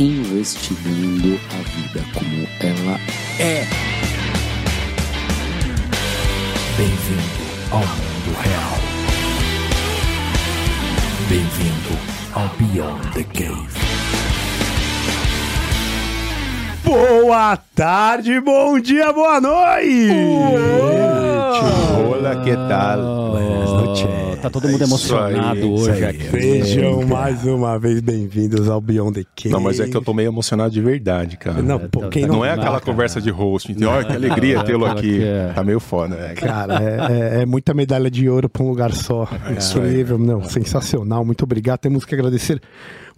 Investigando a vida como ela é. Bem-vindo ao mundo real. Bem-vindo ao Beyond the Cave. Boa tarde, bom dia, boa noite! Olá, que tal? Tá todo mundo É emocionado aí, hoje aqui. Sejam mais uma vez bem-vindos ao Beyond the Cave. Não, mas é que eu tô meio emocionado de verdade, cara. Não, pô, quem Não não... é aquela conversa de host. Então, olha que alegria tê-lo aqui. é. Tá meio foda, né? Cara, é, é- é muita medalha de ouro para um lugar só. isso aí. Incrível, não, sensacional. Muito obrigado. Temos que agradecer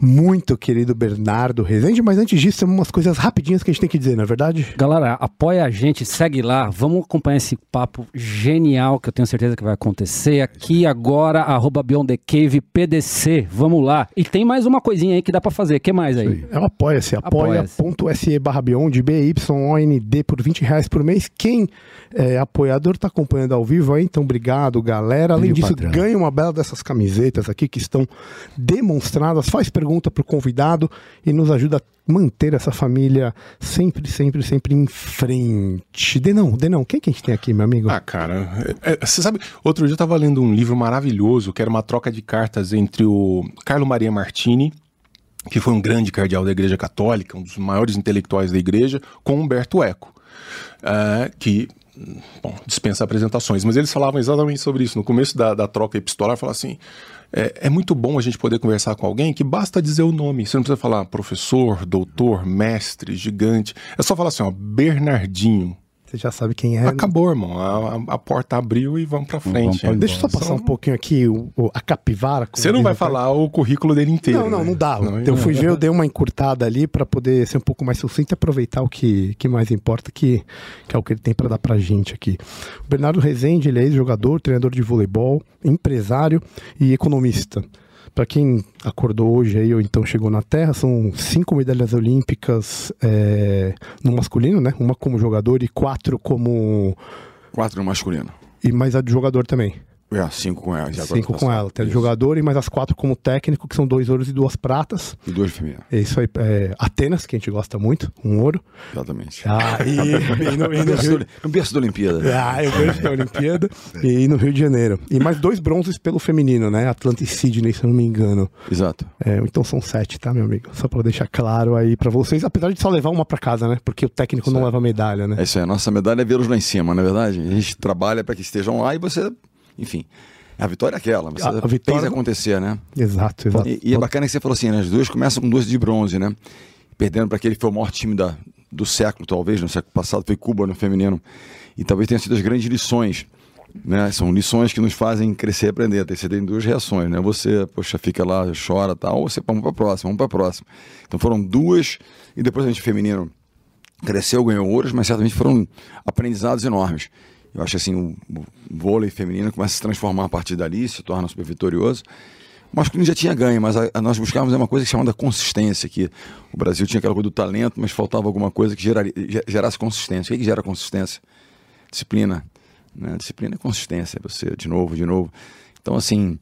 muito, querido Bernardo Rezende. Mas antes disso, tem umas coisas rapidinhas que a gente tem que dizer, não é verdade? Galera, apoia a gente, segue lá, vamos acompanhar esse papo genial que eu tenho certeza que vai acontecer aqui agora, arroba Beyond the Cave PDC, vamos lá. E tem mais uma coisinha aí que dá pra fazer, que mais aí? É o Apoia-se, Apoia-se. barra Beyond, B-Y-O-N-D por 20 reais por mês. Quem é apoiador tá acompanhando ao vivo aí, então obrigado, galera. Além disso, patrão. ganha uma bela dessas camisetas aqui que estão demonstradas. Faz pergunta pro convidado e nos ajuda a manter essa família sempre, sempre, sempre em frente. Denão, Denão, quem que a gente tem aqui, meu amigo? Ah, cara, é- é- você sabe, outro dia eu tava lendo um livro maravilhoso, que era uma troca de cartas entre o Carlo Maria Martini, que foi um grande cardeal da Igreja Católica, um dos maiores intelectuais da Igreja, com Humberto Eco, ah, que, bom, dispensa apresentações, mas eles falavam exatamente sobre isso. No começo da, da troca epistolar, falavam assim, é, é muito bom a gente poder conversar com alguém que basta dizer o nome, você não precisa falar professor, doutor, mestre, gigante, é só falar assim, ó, Bernardinho, Você já sabe quem é. Acabou, irmão. A, a- a porta abriu e vamos pra frente. pra- Deixa eu só passar um pouquinho aqui o, o- a capivara. Você não vai falar o currículo dele inteiro. Não, não, né? não dá. Não, eu fui ver, eu dei uma encurtada ali pra poder ser um pouco mais sucinto e aproveitar o que, que mais importa, que, que é o que ele tem pra dar pra gente aqui. O Bernardo Rezende, ele é ex-jogador, treinador de voleibol, empresário e economista. Pra quem acordou hoje aí ou então chegou na Terra, são cinco medalhas olímpicas é, no masculino, né? Uma como jogador e quatro como. Quatro no masculino. E mais a de jogador também. É, cinco com ela. já Cinco agora com tá ela. Tem Isso. jogador e mais as quatro como técnico, que são dois ouros e duas pratas. E duas femininas. É isso aí. É, Atenas, que a gente gosta muito, um ouro. Exatamente. Ah, e, e no, e no berço Rio... da- no berço da Olimpíada. Ah, eu vejo na Olimpíada e no Rio de Janeiro. E mais dois bronzes pelo feminino, né? Atlanta e Sydney, se eu não me engano. Exato. É, então são sete, tá, meu amigo? Só pra deixar claro aí pra vocês. Apesar de só levar uma pra casa, né? Porque o técnico não leva medalha, né? É isso aí. A nossa medalha é vê-los lá em cima, não é verdade? A gente trabalha para que estejam lá e você. Enfim. A vitória é aquela. Você A- a vitória- fez acontecer, né? Exato, exato. E, e é bacana que você falou assim, né? As duas começam com duas de bronze, né? Perdendo para aquele que foi o maior time da, do século, talvez, no século passado, foi Cuba no feminino. E talvez tenha sido as grandes lições. Né? São lições que nos fazem crescer e aprender. Você tem duas reações, né? Você, poxa, fica lá, chora tal, ou você vamos para próxima, vamos para próxima. Então foram duas, e depois a gente feminino cresceu, ganhou ouros, mas certamente foram aprendizados enormes. Eu acho assim, o, vôlei feminino começa a se transformar a partir dali, se torna super vitorioso. O masculino já tinha ganho, mas a, a nós buscávamos uma coisa chamada consistência, que o Brasil tinha aquela coisa do talento, mas faltava alguma coisa que geraria, ge- gerasse consistência. O que, que gera consistência? Disciplina. Né? Disciplina é consistência, você de novo, de novo. Então, assim,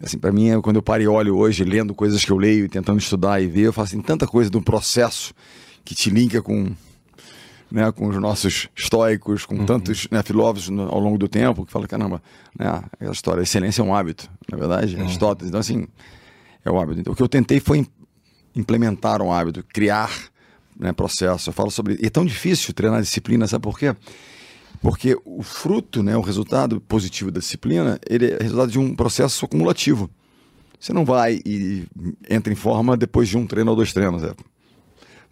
assim para mim, é quando eu paro e olho hoje, lendo coisas que eu leio, tentando estudar e ver, eu faço assim, tanta coisa do processo que te linka com, né, com os nossos estoicos, com tantos né, filósofos no- ao longo do tempo, que falam, caramba, né, aquela história, a excelência é um hábito, na verdade, Aristóteles. Então, assim, é o hábito. Então, o que eu tentei foi im- implementar um hábito, criar né, processo. Eu falo sobre. E é tão difícil treinar disciplina, sabe por quê? Porque o fruto, né, o resultado positivo da disciplina, ele é resultado de um processo acumulativo. Você não vai e entra em forma depois de um treino ou dois treinos. É.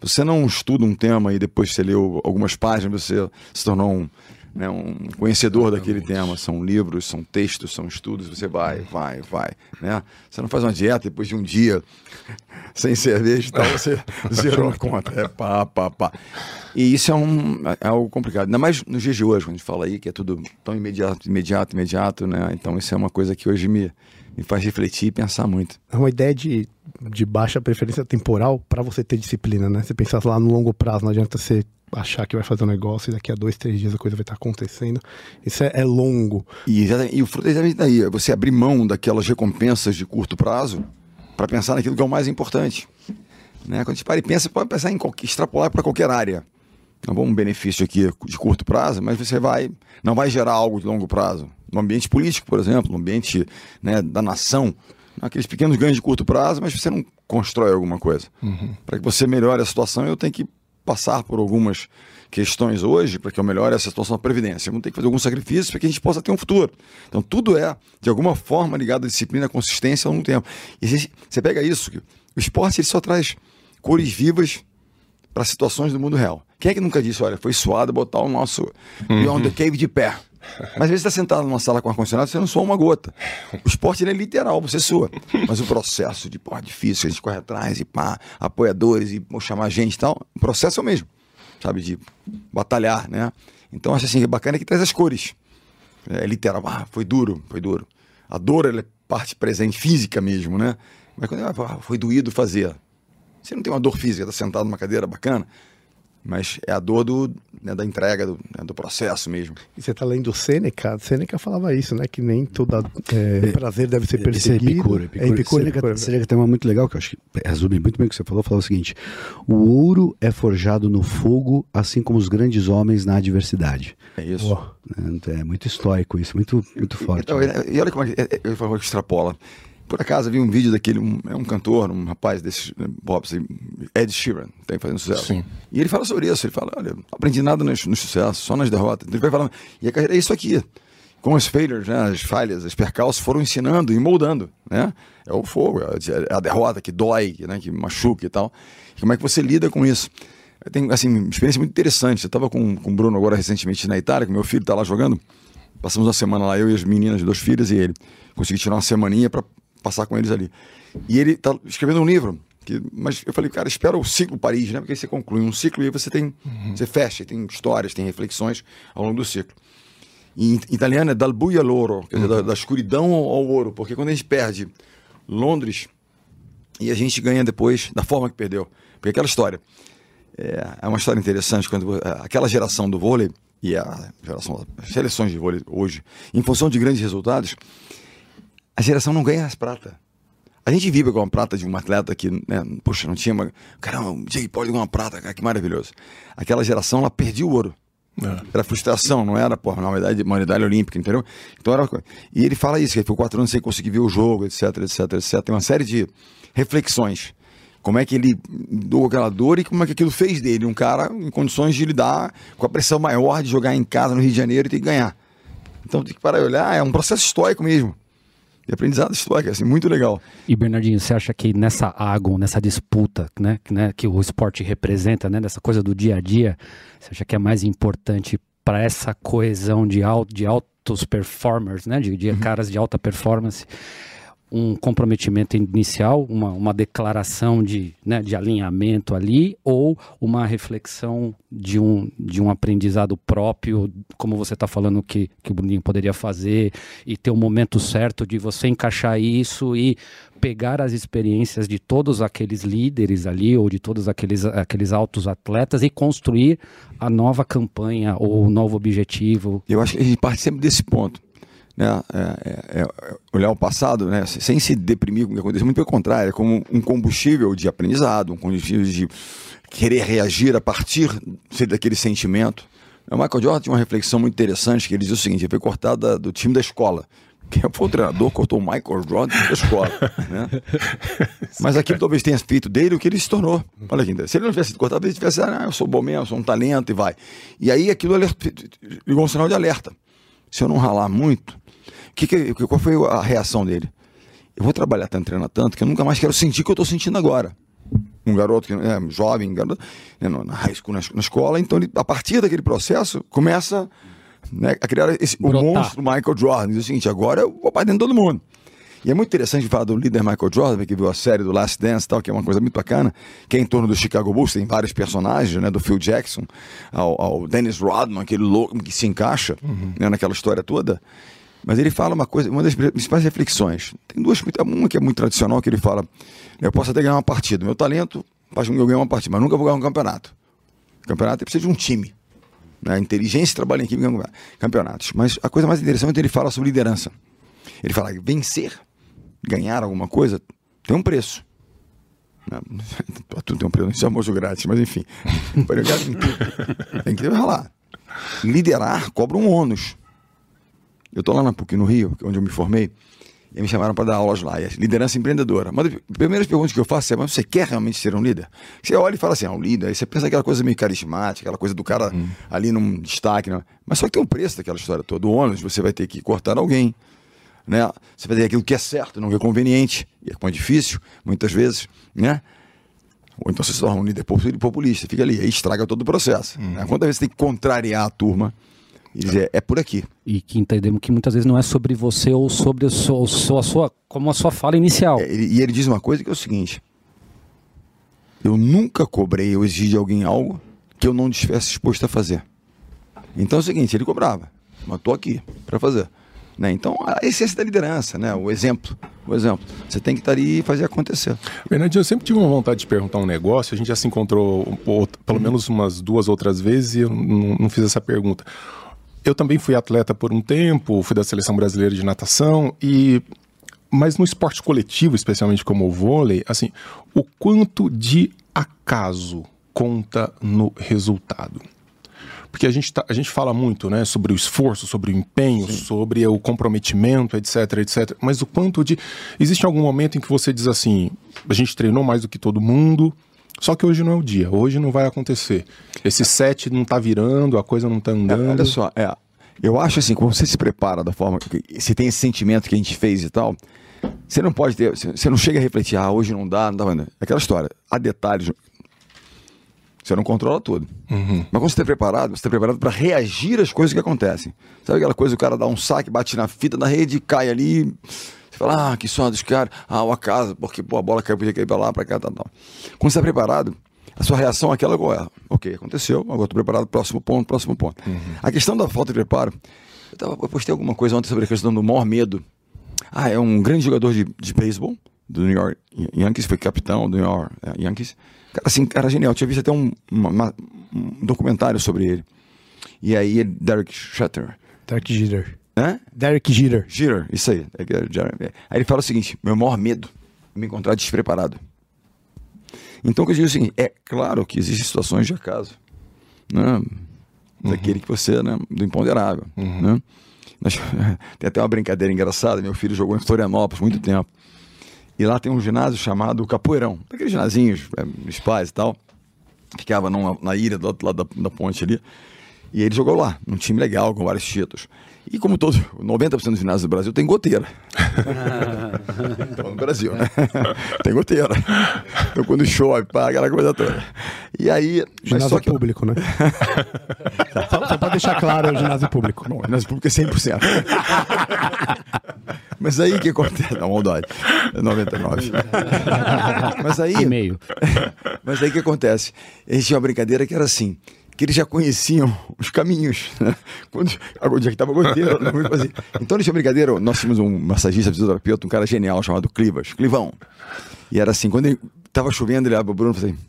Você não estuda um tema e depois você leu algumas páginas, você se tornou um, né, um conhecedor daquele tema. São livros, são textos, são estudos, você vai, vai, vai. Né? Você não faz uma dieta depois de um dia sem cerveja e tal, você zerou a conta. É pá, pá, pá. E isso é, um, é algo complicado. Ainda mais nos dias de hoje, quando a gente fala aí que é tudo tão imediato, imediato, imediato, né? Então isso é uma coisa que hoje me, me faz refletir e pensar muito. É uma ideia de, de baixa preferência temporal para você ter disciplina, né? Você pensar lá no longo prazo, não adianta você achar que vai fazer um negócio e daqui a dois, três dias a coisa vai estar acontecendo. Isso é, é longo. E, e o fruto é exatamente daí, é você abrir mão daquelas recompensas de curto prazo para pensar naquilo que é o mais importante. Né? Quando a gente para e pensa, pode pensar em qualquer, extrapolar para qualquer área. Não vou um benefício aqui de curto prazo, mas você vai não vai gerar algo de longo prazo. No ambiente político, por exemplo, no ambiente né, da nação, aqueles pequenos ganhos de curto prazo, mas você não constrói alguma coisa. Para que você melhore a situação, eu tenho que passar por algumas questões hoje para que eu melhore essa situação da Previdência. Eu vou ter que fazer alguns sacrifícios para que a gente possa ter um futuro. Então, tudo é, de alguma forma, ligado à disciplina, à consistência ao longo do tempo. E você pega isso, que o esporte ele só traz cores vivas para situações do mundo real. Quem é que nunca disse, olha, foi suado botar o nosso Beyond the Cave de pé? Mas às vezes você está sentado numa sala com ar-condicionado, você não sua uma gota. O esporte é literal, você sua. Mas o processo de porra difícil, a gente corre atrás e pá, apoiadores e pô, chamar gente e tal, o processo é o mesmo, sabe? De batalhar, né? Então acho assim, é bacana que traz as cores. É literal, ah, foi duro, foi duro. A dor ela é parte presente, física mesmo, né? Mas quando ah, foi doído fazer. Você não tem uma dor física, tá sentado numa cadeira bacana, mas é a dor do, né, da entrega, do, né, do processo mesmo. E você tá lendo Sêneca, Sêneca falava isso, né? Que nem todo prazer deve ser é perseguido. Epicuro. Epicuro. É Epicuro, Sêneca. Sêneca tem uma muito legal que eu acho que resume muito bem o que você falou. Falou o seguinte: o ouro é forjado no fogo, assim como os grandes homens na adversidade. É isso. Boa. É, é muito estoico isso, muito, muito forte. Então, né? e olha como é, que- é, é, eu falo que extrapola. Por acaso, vi um vídeo daquele, um, é um cantor, um rapaz desses né, pop, assim, Ed Sheeran, tem fazendo sucesso. Sim. E ele fala sobre isso, ele fala, olha, não aprendi nada nos, nos sucessos, só nas derrotas. Ele vai falando, e a carreira é isso aqui. Com os failures, né, as falhas, as percalços foram ensinando e moldando, né? É o fogo, é a, é a derrota que dói, né, que machuca e tal. E como é que você lida com isso? Tenho, assim, experiência muito interessante. Eu estava com, com o Bruno agora recentemente na Itália, que meu filho está lá jogando. Passamos uma semana lá, eu e as meninas, duas filhas e ele. Consegui tirar uma semaninha para passar com eles ali. E ele tá escrevendo um livro. Que, mas eu falei, cara, espera o ciclo Paris, né? Porque aí você conclui um ciclo e aí você tem. Você fecha, tem histórias, tem reflexões ao longo do ciclo. E em italiano é dal buio all'oro, quer dizer, da, da escuridão ao ao ouro. Porque quando a gente perde Londres e a gente ganha depois da forma que perdeu. Porque aquela história. É, é uma história interessante quando é, aquela geração do vôlei e a geração das seleções de vôlei hoje, em função de grandes resultados, a geração não ganha as prata. A gente vibra com a prata de um atleta que, né, poxa, não tinha uma. Caramba, o Jake Paul ganhou uma prata, cara, que maravilhoso. Aquela geração, ela perdia o ouro. Era frustração, não era, porra, uma medalha, uma medalha olímpica, entendeu? Então era. E ele fala isso, que ele ficou quatro anos sem conseguir ver o jogo, etc, etc, etc. Tem uma série de reflexões. Como é que ele doou aquela dor e como é que aquilo fez dele um cara em condições de lidar com a pressão maior de jogar em casa no Rio de Janeiro e ter que ganhar. Então tem que parar e olhar, é um processo histórico mesmo. E aprendizado histórico, assim, muito legal. E Bernardinho, você acha que nessa água, nessa disputa, né, que, né, que o esporte representa, né, dessa coisa do dia a dia, você acha que é mais importante para essa coesão de, al de altos performers, né, de, de caras de alta performance, um comprometimento inicial, uma, uma declaração de, né, de alinhamento ali, ou uma reflexão de um, de um aprendizado próprio, como você está falando que, que o Bruninho poderia fazer, e ter o momento certo de você encaixar isso e pegar as experiências de todos aqueles líderes ali, ou de todos aqueles, aqueles altos atletas, e construir a nova campanha ou o novo objetivo. Eu acho que a gente parte sempre desse ponto. Né? É, é, é olhar o passado né? sem se deprimir com o que aconteceu, muito pelo contrário, é como um combustível de aprendizado, um combustível de querer reagir a partir daquele sentimento. O Michael Jordan tinha uma reflexão muito interessante, que ele dizia o seguinte, ele foi cortado da, do time da escola. Quem foi o treinador cortou o Michael Jordan da escola. Né? Mas aquilo talvez tenha feito dele o que ele se tornou. Olha aqui, se ele não tivesse sido cortado, ele tivesse, ah, eu sou bom mesmo, sou um talento e vai. E aí aquilo ligou um sinal de alerta. Se eu não ralar muito, que que, qual foi a reação dele? Eu vou trabalhar tanto, treinar tanto, que eu nunca mais quero sentir o que eu estou sentindo agora. Um garoto que é jovem, garoto, né, na high school, na, na escola, então ele, a partir daquele processo, começa né, a criar esse, o monstro Michael Jordan. Diz o seguinte: agora eu vou para dentro de todo mundo. E é muito interessante falar do líder Michael Jordan, que viu a série do Last Dance tal, que é uma coisa muito bacana, que é em torno do Chicago Bulls, tem vários personagens, né? Do Phil Jackson ao, ao Dennis Rodman, aquele louco que se encaixa né, naquela história toda. Mas ele fala uma coisa, uma das principais reflexões. Tem duas, uma que é muito tradicional, que ele fala: eu posso até ganhar uma partida, meu talento faz com que eu ganhe uma partida, mas nunca vou ganhar um campeonato. Campeonato precisa de um time. Né? Inteligência, trabalho em equipe, ganha campeonatos. Mas a coisa mais interessante é que ele fala sobre liderança. Ele fala que vencer, ganhar alguma coisa, tem um preço. Tudo tem um preço, não é almoço grátis, mas enfim. tem que ralar. Liderar cobra um ônus. Eu estou lá na PUC, no Rio, onde eu me formei, e me chamaram para dar aulas lá, e é liderança empreendedora. Uma das primeiras perguntas que eu faço é: mas você quer realmente ser um líder? Você olha e fala assim: ah, um líder, aí você pensa aquela coisa meio carismática, aquela coisa do cara hum. ali num destaque, né? mas só que tem um preço daquela história toda. O ônus, você vai ter que cortar alguém, né? Você vai ter aquilo que é certo, não que é conveniente, e é mais difícil, muitas vezes, né? Ou então você se torna um líder populista, fica ali, aí estraga todo o processo. Hum. Né? Quantas vezes você tem que contrariar a turma e dizer, é por aqui. E que entendemos que muitas vezes não é sobre você ou sobre a sua, a sua como a sua fala inicial. É, e ele diz uma coisa que é o seguinte: eu nunca cobrei ou exigi de alguém algo que eu não estivesse disposto a fazer. Então é o seguinte, ele cobrava, mas estou aqui para fazer. Né? Então, a essência da liderança, né? o exemplo. O exemplo. Você tem que estar ali e fazer acontecer. Bernardinho, eu sempre tive uma vontade de perguntar um negócio. A gente já se encontrou pelo menos umas duas outras vezes e eu não, não fiz essa pergunta. Eu também fui atleta por um tempo, fui da seleção brasileira de natação e mas no esporte coletivo, especialmente como o vôlei, assim, o quanto de acaso conta no resultado? Porque a gente, tá, a gente fala muito né, sobre o esforço, sobre o empenho, Sim. sobre o comprometimento, etc, etc. Mas o quanto de. Existe algum momento em que você diz assim: a gente treinou mais do que todo mundo, só que hoje não é o dia, hoje não vai acontecer. Esse set não tá virando, a coisa não tá andando. É, olha só, é, eu acho assim, quando você se prepara da forma que você tem esse sentimento que a gente fez e tal, você não pode ter, você não chega a refletir, ah, hoje não dá, não dá. Não. Aquela história, há detalhes. Você não controla tudo. Uhum. Mas quando você está preparado, você está preparado para reagir às coisas que acontecem. Sabe aquela coisa, o cara dá um saque, bate na fita da rede, cai ali. Você fala, ah, que só dos caras, ah, o acaso, porque pô, a bola caiu, podia cair para lá, para cá, tal, tal. Quando você está preparado, a sua reação é aquela agora. Ok, aconteceu, agora estou preparado, próximo ponto, próximo ponto. Uhum. A questão da falta de preparo, eu, tava, eu, postei alguma coisa ontem sobre a questão do maior medo. Ah, é um grande jogador de, de beisebol do New York Yankees, foi capitão do New York é, Yankees. Cara, assim, cara genial. Eu tinha visto até um, uma, uma, um documentário sobre ele. E aí, é Derek Shutter. Derek Jeter. Hã? Derek Jeter. Jeter, isso aí. É é, aí ele fala o seguinte: meu maior medo é me encontrar despreparado. Então, o que eu digo é o seguinte: é claro que existem situações de acaso, né? Daquele uhum. que você, né? Do imponderável, uhum. né? Nós, tem até uma brincadeira engraçada. Meu filho jogou em Florianópolis muito tempo. E lá tem um ginásio chamado Capoeirão. Aqueles ginazinhos, é, os pais e tal. Ficava numa, na ilha do outro lado da, da ponte ali. E ele jogou lá, num time legal, com vários títulos. E como todo, 90% dos ginásios do Brasil tem goteira. então, no Brasil, né? tem goteira. Então quando chove, pá, aquela coisa toda. E aí. Ginásio só que... público, né? só, só pra deixar claro, é o ginásio público. Não, o ginásio público é 100%. Mas aí o que acontece? Não, maldade. É 99. Mas aí. E meio. Mas aí o que acontece? A gente tinha uma brincadeira que era assim que eles já conheciam os caminhos. Né? Quando, onde é que estava goteiro. Né? Então, deixa brincadeira, nós tínhamos um massagista, fisioterapeuta, um cara genial chamado Clivas, Clivão. E era assim, quando estava chovendo, ele abre o Bruno e falou assim,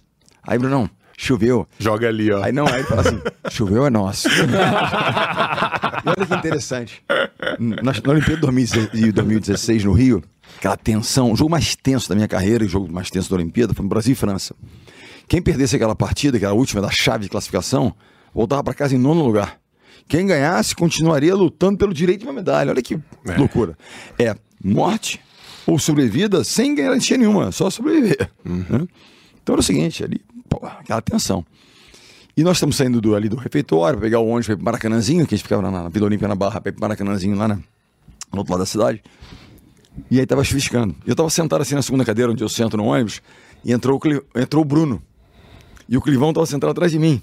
aí Brunão, choveu. Joga ali, ó. Aí não, aí ele fala assim, choveu é nosso. e olha que interessante. Na, na Olimpíada de 2016 no Rio, aquela tensão, o jogo mais tenso da minha carreira, o jogo mais tenso da Olimpíada, foi no Brasil e França. Quem perdesse aquela partida, que era a última da chave de classificação, voltava para casa em nono lugar. Quem ganhasse continuaria lutando pelo direito de uma medalha. Olha que é. loucura. É morte ou sobrevida sem garantia nenhuma, só sobreviver. Uhum. Né? Então era o seguinte, ali, pô, aquela tensão. E nós estamos saindo do, ali do refeitório pegar o ônibus para para Maracanãzinho, que a gente ficava na, na Vila Olímpia na Barra, para para Maracanãzinho lá né, no outro lado da cidade. E aí tava chuviscando. Eu tava sentado assim na segunda cadeira, onde eu sento no ônibus, e entrou, entrou o Bruno. E o Clivão estava sentado atrás de mim.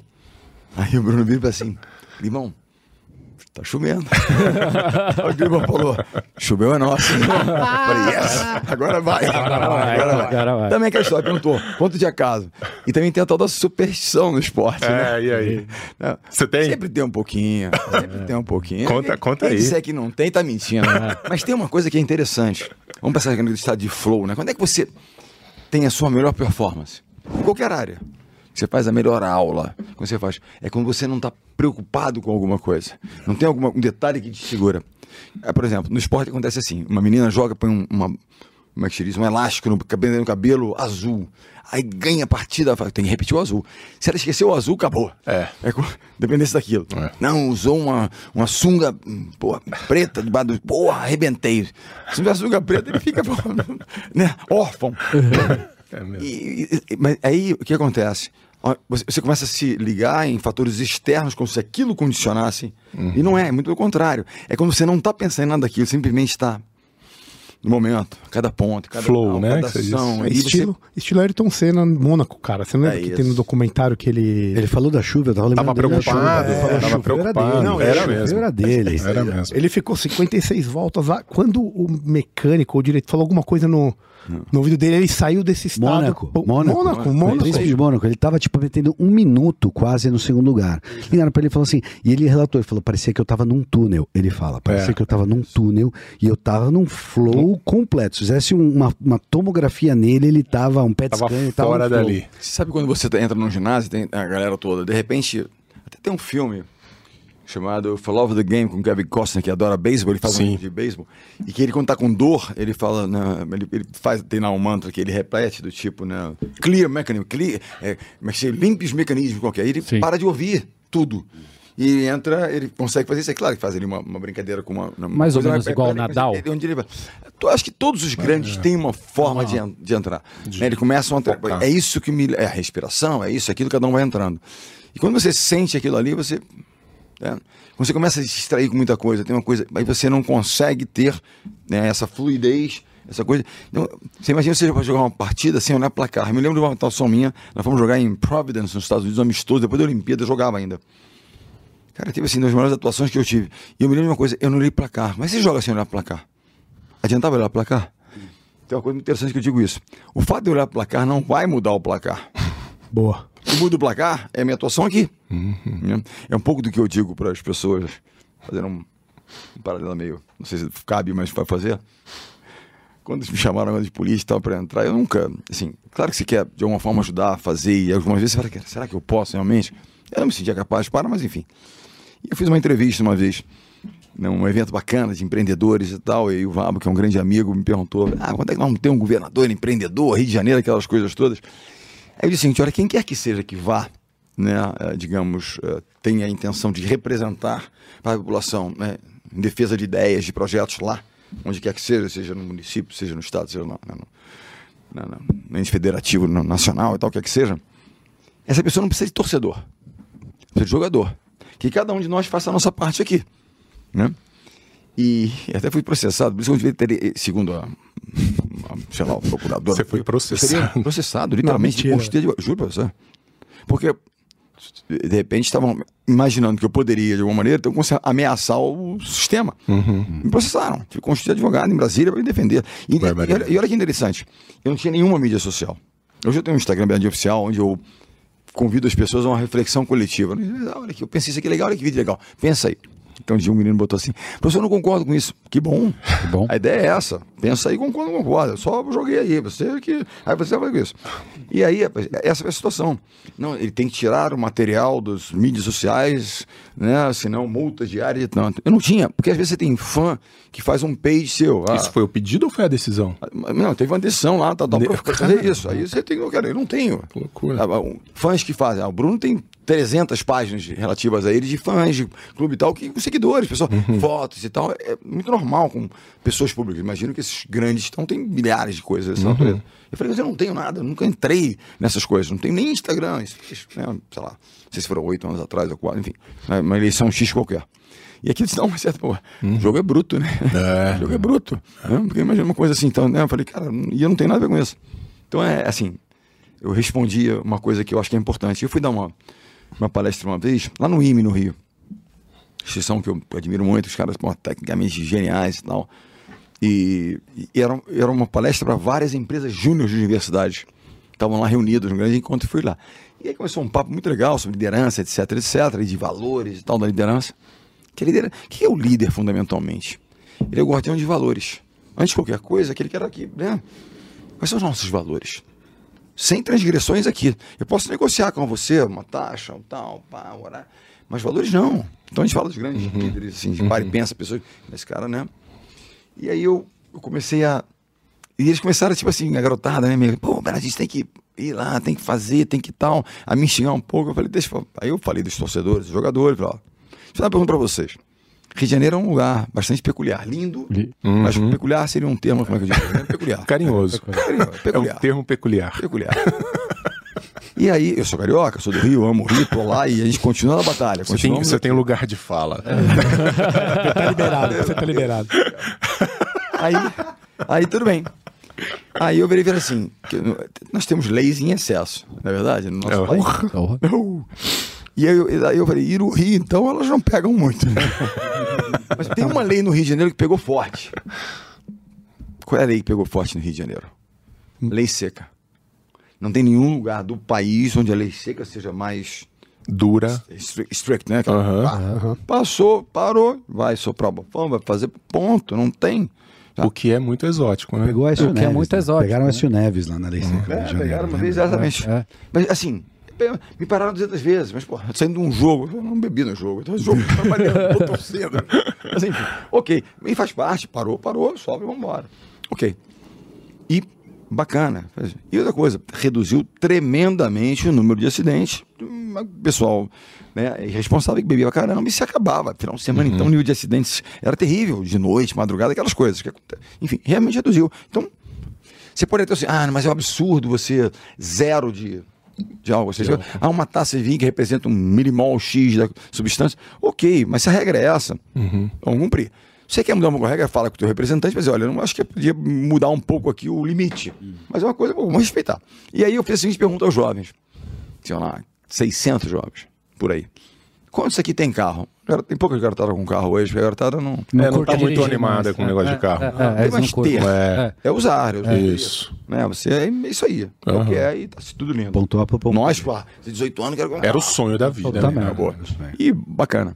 Aí o Bruno vira assim: Clivão, Tá chovendo. o Dilma falou, choveu é nosso. Falei, yes, agora vai. Agora vai, agora vai. agora vai. Também aquela história, perguntou, quanto de acaso? E também tem a tal da superstição no esporte, né? É, e aí? Né? Você tem? Sempre tem um pouquinho, sempre tem um pouquinho. Conta- conta Quem aí. disser que não tem, tá mentindo. né? Mas tem uma coisa que é interessante. Vamos pensar aqui no estado de flow, né? Quando é que você tem a sua melhor performance? Em qualquer área. Você faz a melhor aula. Quando você faz. É quando você não está preocupado com alguma coisa. Não tem algum um detalhe que te segura. É, por exemplo, no esporte acontece assim: uma menina joga, põe um- uma. Como é que se diz? Um elástico no cabelo, no cabelo azul. Aí ganha a partida, tem que repetir o azul. Se ela esqueceu o azul, acabou. É. É dependência daquilo. É. Não, usou uma, uma sunga porra, preta debaixo do. Porra, arrebentei. Se não tiver sunga preta, ele fica porra, né, órfão. É mesmo. E- e- mas aí o que acontece? Você, começa a se ligar em fatores externos, como se aquilo condicionasse. E não é, é muito pelo contrário. É quando você não está pensando em nada daquilo, simplesmente está no momento, cada ponto, cada, Flow, né, cada ação. E você- Estilo, estilo Ayrton Senna no Mônaco, cara. Você não lembra É que isso. tem no documentário que ele. Ele falou da chuva, eu tava lembrando Tava dele da preocupado, chuva. É, tava "Chuva preocupado." dele. Não, Era era mesmo. mesmo. Era dele. Era mesmo. Ele ficou 56 voltas lá. Quando o mecânico ou o direito falou alguma coisa no, no ouvido dele, ele saiu desse estado. Mônaco, Pô, Mônaco, Mônaco, Mônaco. príncipe de Mônaco, ele tava tipo metendo um minuto quase no segundo lugar. Ligaram pra ele e falou assim, e ele relatou, ele falou, parecia que eu tava num túnel. Ele fala, parecia É. que eu tava num túnel e eu tava num flow completo. Se fizesse um- uma, uma tomografia nele, ele tava um pet Tava scan, tava fora flow. dali. Você sabe quando você entra num ginásio, tem a galera toda, de repente, até tem um filme chamado For Love of the Game com Kevin Costner, que adora beisebol, ele faz um Sim. de beisebol, e que ele quando tá com dor, ele fala, né, ele, ele faz, tem lá um mantra que ele repete do tipo, né, clear mechanism, clear, é, é se chama? limpe os mecanismos qualquer, ele Sim. para de ouvir tudo. E ele entra, ele consegue fazer isso. É claro que faz ali uma, uma brincadeira com uma. uma Mais ou menos mas- igual o mas- Nadal. ele- onde ele vai. Eu acho que todos os grandes têm uma forma de, de entrar. né? Eles começam a. Focar. É isso que me. É a respiração, é isso, aquilo, cada um vai entrando. E quando você sente aquilo ali, você. Né? Quando você começa a se distrair com muita coisa, tem uma coisa. Aí você não consegue ter né, essa fluidez, essa coisa. Então, você imagina você jogar uma partida sem olhar placar. Eu me lembro de uma atuação minha, nós fomos jogar em Providence, nos Estados Unidos, um amistoso, depois da Olimpíada, eu jogava ainda. Cara, teve assim, das melhores atuações que eu tive. E eu me lembro de uma coisa, eu não olhei placar. Mas você joga sem olhar placar? Adiantava olhar placar? Tem uma coisa interessante que eu digo isso. O fato de olhar placar não vai mudar o placar. Boa. Que muda o placar é a minha atuação aqui. Né? É um pouco do que eu digo para as pessoas, fazendo um, um paralelo meio, não sei se cabe, mas vai fazer. Quando me chamaram de polícia e tal para entrar, eu nunca, assim, claro que você quer de alguma forma ajudar fazer, e algumas vezes você fala, será que eu posso realmente? Eu não me sentia capaz para, mas enfim. E eu fiz uma entrevista uma vez, num evento bacana de empreendedores e tal, e o Vabo, que é um grande amigo, me perguntou: ah, quando é que nós vamos ter um governador empreendedor, Rio de Janeiro, aquelas coisas todas? Aí eu disse o seguinte: olha, quem quer que seja que vá, né, eh, digamos, eh, tenha a intenção de representar para a população né, em defesa de ideias, de projetos lá, onde quer que seja, seja no município, seja no estado, seja no, no, no, no, ente federativo, no nacional e tal, quer que seja, essa pessoa não precisa de torcedor, precisa de jogador. Que cada um de nós faça a nossa parte aqui. Né? E até fui processado, por isso eu ter, segundo a, a, sei lá, o procurador. Você foi processado. seria processado, literalmente, com custeio de, juro pra você. Porque, de repente, estavam imaginando que eu poderia, de alguma maneira, então, ameaçar o sistema. Me processaram. Fui constituído advogado em Brasília para me defender. E, e, olha, e olha que interessante, eu não tinha nenhuma mídia social. Hoje eu tenho um Instagram bem oficial, onde eu convido as pessoas a uma reflexão coletiva. Olha aqui, eu pensei isso aqui é legal, olha que vídeo legal. Pensa aí. Então um dia um menino botou assim, professor, eu não concordo com isso. Que bom. Que bom. A ideia é essa. Pensa aí, concorda, concorda. Eu só joguei aí. Você que. Aí você vai fazer isso. E aí, essa é a situação. Não, ele tem que tirar o material das mídias sociais, né? Senão multa diária de tanto. Eu não tinha, porque às vezes você tem fã que faz um page seu. Ah, Isso foi o pedido ou foi a decisão? não, teve uma decisão lá, tá, tá, Ne- pra fazer isso. Aí você tem, eu quero, eu não tenho. Que loucura. Ah, Fãs que fazem. Ah, o Bruno tem 300 páginas relativas a ele de fãs, de clube e tal, que, com seguidores, pessoal, Uhum. fotos e tal. É muito normal com pessoas públicas. Imagino que esses grandes estão, tem milhares de coisas dessa Uhum. natureza. Eu falei, mas eu não tenho nada, nunca entrei nessas coisas, não tenho nem Instagram. Isso, né, sei lá, não sei se foram oito anos atrás ou quatro, enfim, né, uma eleição X qualquer. E aquilo dá uma certa. Pô, o jogo é bruto, né? É. O jogo é bruto. né? Porque imagina uma coisa assim, então, né? Eu falei, cara, e eu não tenho nada a ver com isso. Então é assim, eu respondi uma coisa que eu acho que é importante. Eu fui dar uma, uma palestra uma vez, lá no IME, no Rio. instituição que eu admiro muito, os caras pô, tecnicamente geniais e tal. E, e era, era uma palestra para várias empresas júnior de universidades. Estavam lá reunidos, um grande encontro, e fui lá. E aí começou um papo muito legal sobre liderança, etc, etc, e de valores e tal da liderança. Que lidera... Que é o líder, fundamentalmente? Ele é o guardião de valores. Antes de qualquer coisa, aquele que era aqui, né? Quais são os nossos valores? Sem transgressões aqui. Eu posso negociar com você uma taxa, um tal, pá, orar, mas valores não. Então a gente fala dos grandes líderes, assim, de para e pensa, pessoas, nesse cara, né? E aí eu, eu comecei a. E eles começaram, tipo assim, a garotada, né? Meio, Pô, a gente tem que ir lá, tem que fazer, tem que tal. A me xingar um pouco. Eu falei, deixa. eu- Aí eu falei dos torcedores, dos jogadores. Falei, ó, deixa eu dar uma pergunta pra vocês. Rio de Janeiro é um lugar bastante peculiar. Lindo, mas peculiar seria um termo, como é que eu digo? Peculiar. Carinhoso. Carinhoso, É um peculiar. termo peculiar. Peculiar. E aí, eu sou carioca, sou do Rio, amo o Rio, tô lá e a gente continua na batalha. Você tem, você tem lugar de fala. Tá liberado, você tá liberado. Aí, aí tudo bem. Aí eu virei e falei assim: nós temos leis em excesso, na é verdade, no nosso É, país. E aí, eu- aí eu falei, e no Rio, então, elas não pegam muito. né? Mas tem uma lei no Rio de Janeiro que pegou forte. Qual é a lei que pegou forte no Rio de Janeiro? Lei seca. Não tem nenhum lugar do país onde a lei seca seja mais Dura. stri- strict, né? Aquela- Aham. pá, Passou, parou, vai soprar o bafão, vai fazer ponto, não tem. Tá. O que é muito exótico, né? Pegou a Aécio O que é Neves, muito né? exótico, Pegaram a né? Aécio Neves lá na Lei Seca. É, pegaram uma né? vez, exatamente. É. Mas assim, me pararam 200 vezes, mas, pô, saindo de um jogo, eu não bebi no jogo, então jogo trabalhando, tô torcendo. Mas enfim, ok, e faz parte, parou, parou, sobe e vambora. Ok. E bacana. E outra coisa, reduziu tremendamente o número de acidentes. Pessoal né, irresponsável que bebia pra caramba e se acabava. Final de semana, então, o nível de acidentes era terrível, de noite, madrugada, aquelas coisas. Que, enfim, realmente reduziu. Então, você pode até assim, ah, mas é um absurdo você zero de, de algo. Ou seja, há uma taça de vinho que representa um milimol X da substância. Ok, mas se a regra é essa, vamos cumprir. Você quer mudar uma regra, fala com o teu representante, mas olha, eu não acho que eu podia mudar um pouco aqui o limite. Mas é uma coisa, vamos respeitar. E aí eu fiz a seguinte pergunta aos jovens. Tinha lá 600 jovens, por aí. Quantos aqui tem carro? Tem poucas garotadas com carro hoje, porque a garotada não... Não É, não tá muito animada mais. com o negócio de carro. É, é, é, curtem. ter. É. É usar, é usar. Isso. Né? Você é isso aí. É o que é e tá tudo lindo. Pontuar pro ponto. Nós, pô, 18 anos, quero Era o sonho da vida, Puta né? boa. E bacana.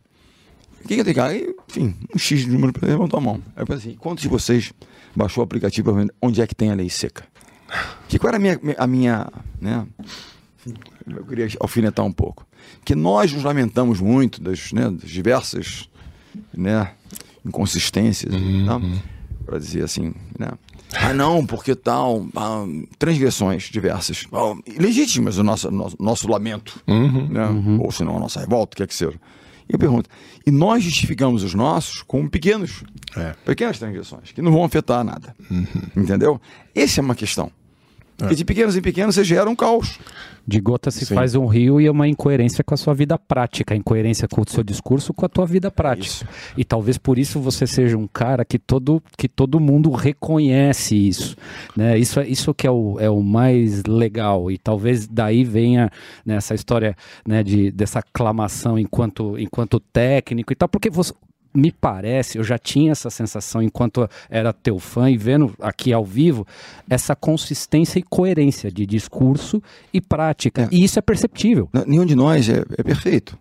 Quem que tem carro? E, Enfim, um X de número para levantar a mão. Aí eu falei assim: quantos de vocês baixou o aplicativo para ver onde é que tem a lei seca? Que qual era a minha. A minha né? Eu queria alfinetar um pouco. Que nós nos lamentamos muito das, né, das diversas né, inconsistências, tá? para dizer assim, né? Ah, não, porque tal, ah, transgressões diversas, ah, legítimas o nosso, nosso, nosso lamento, né? ou se não a nossa revolta, o que é que seja. E eu pergunto, e nós justificamos os nossos com pequenos, É. pequenas transgressões, que não vão afetar nada, entendeu? Essa é uma questão. Porque de pequenos em pequenos você gera um caos. De gota se Sim. faz um rio e é uma incoerência com a sua vida prática, incoerência com o seu discurso com a tua vida prática. Isso. E talvez por isso você seja um cara que todo, que todo mundo reconhece isso. Né? Isso, é, isso que é o, é o mais legal. E talvez daí venha né, essa história né, de, dessa aclamação enquanto, enquanto técnico e tal, porque você. Me parece, eu já tinha essa sensação enquanto era teu fã e vendo aqui ao vivo essa consistência e coerência de discurso e prática. É. E isso é perceptível. Nenhum de nós é, é perfeito.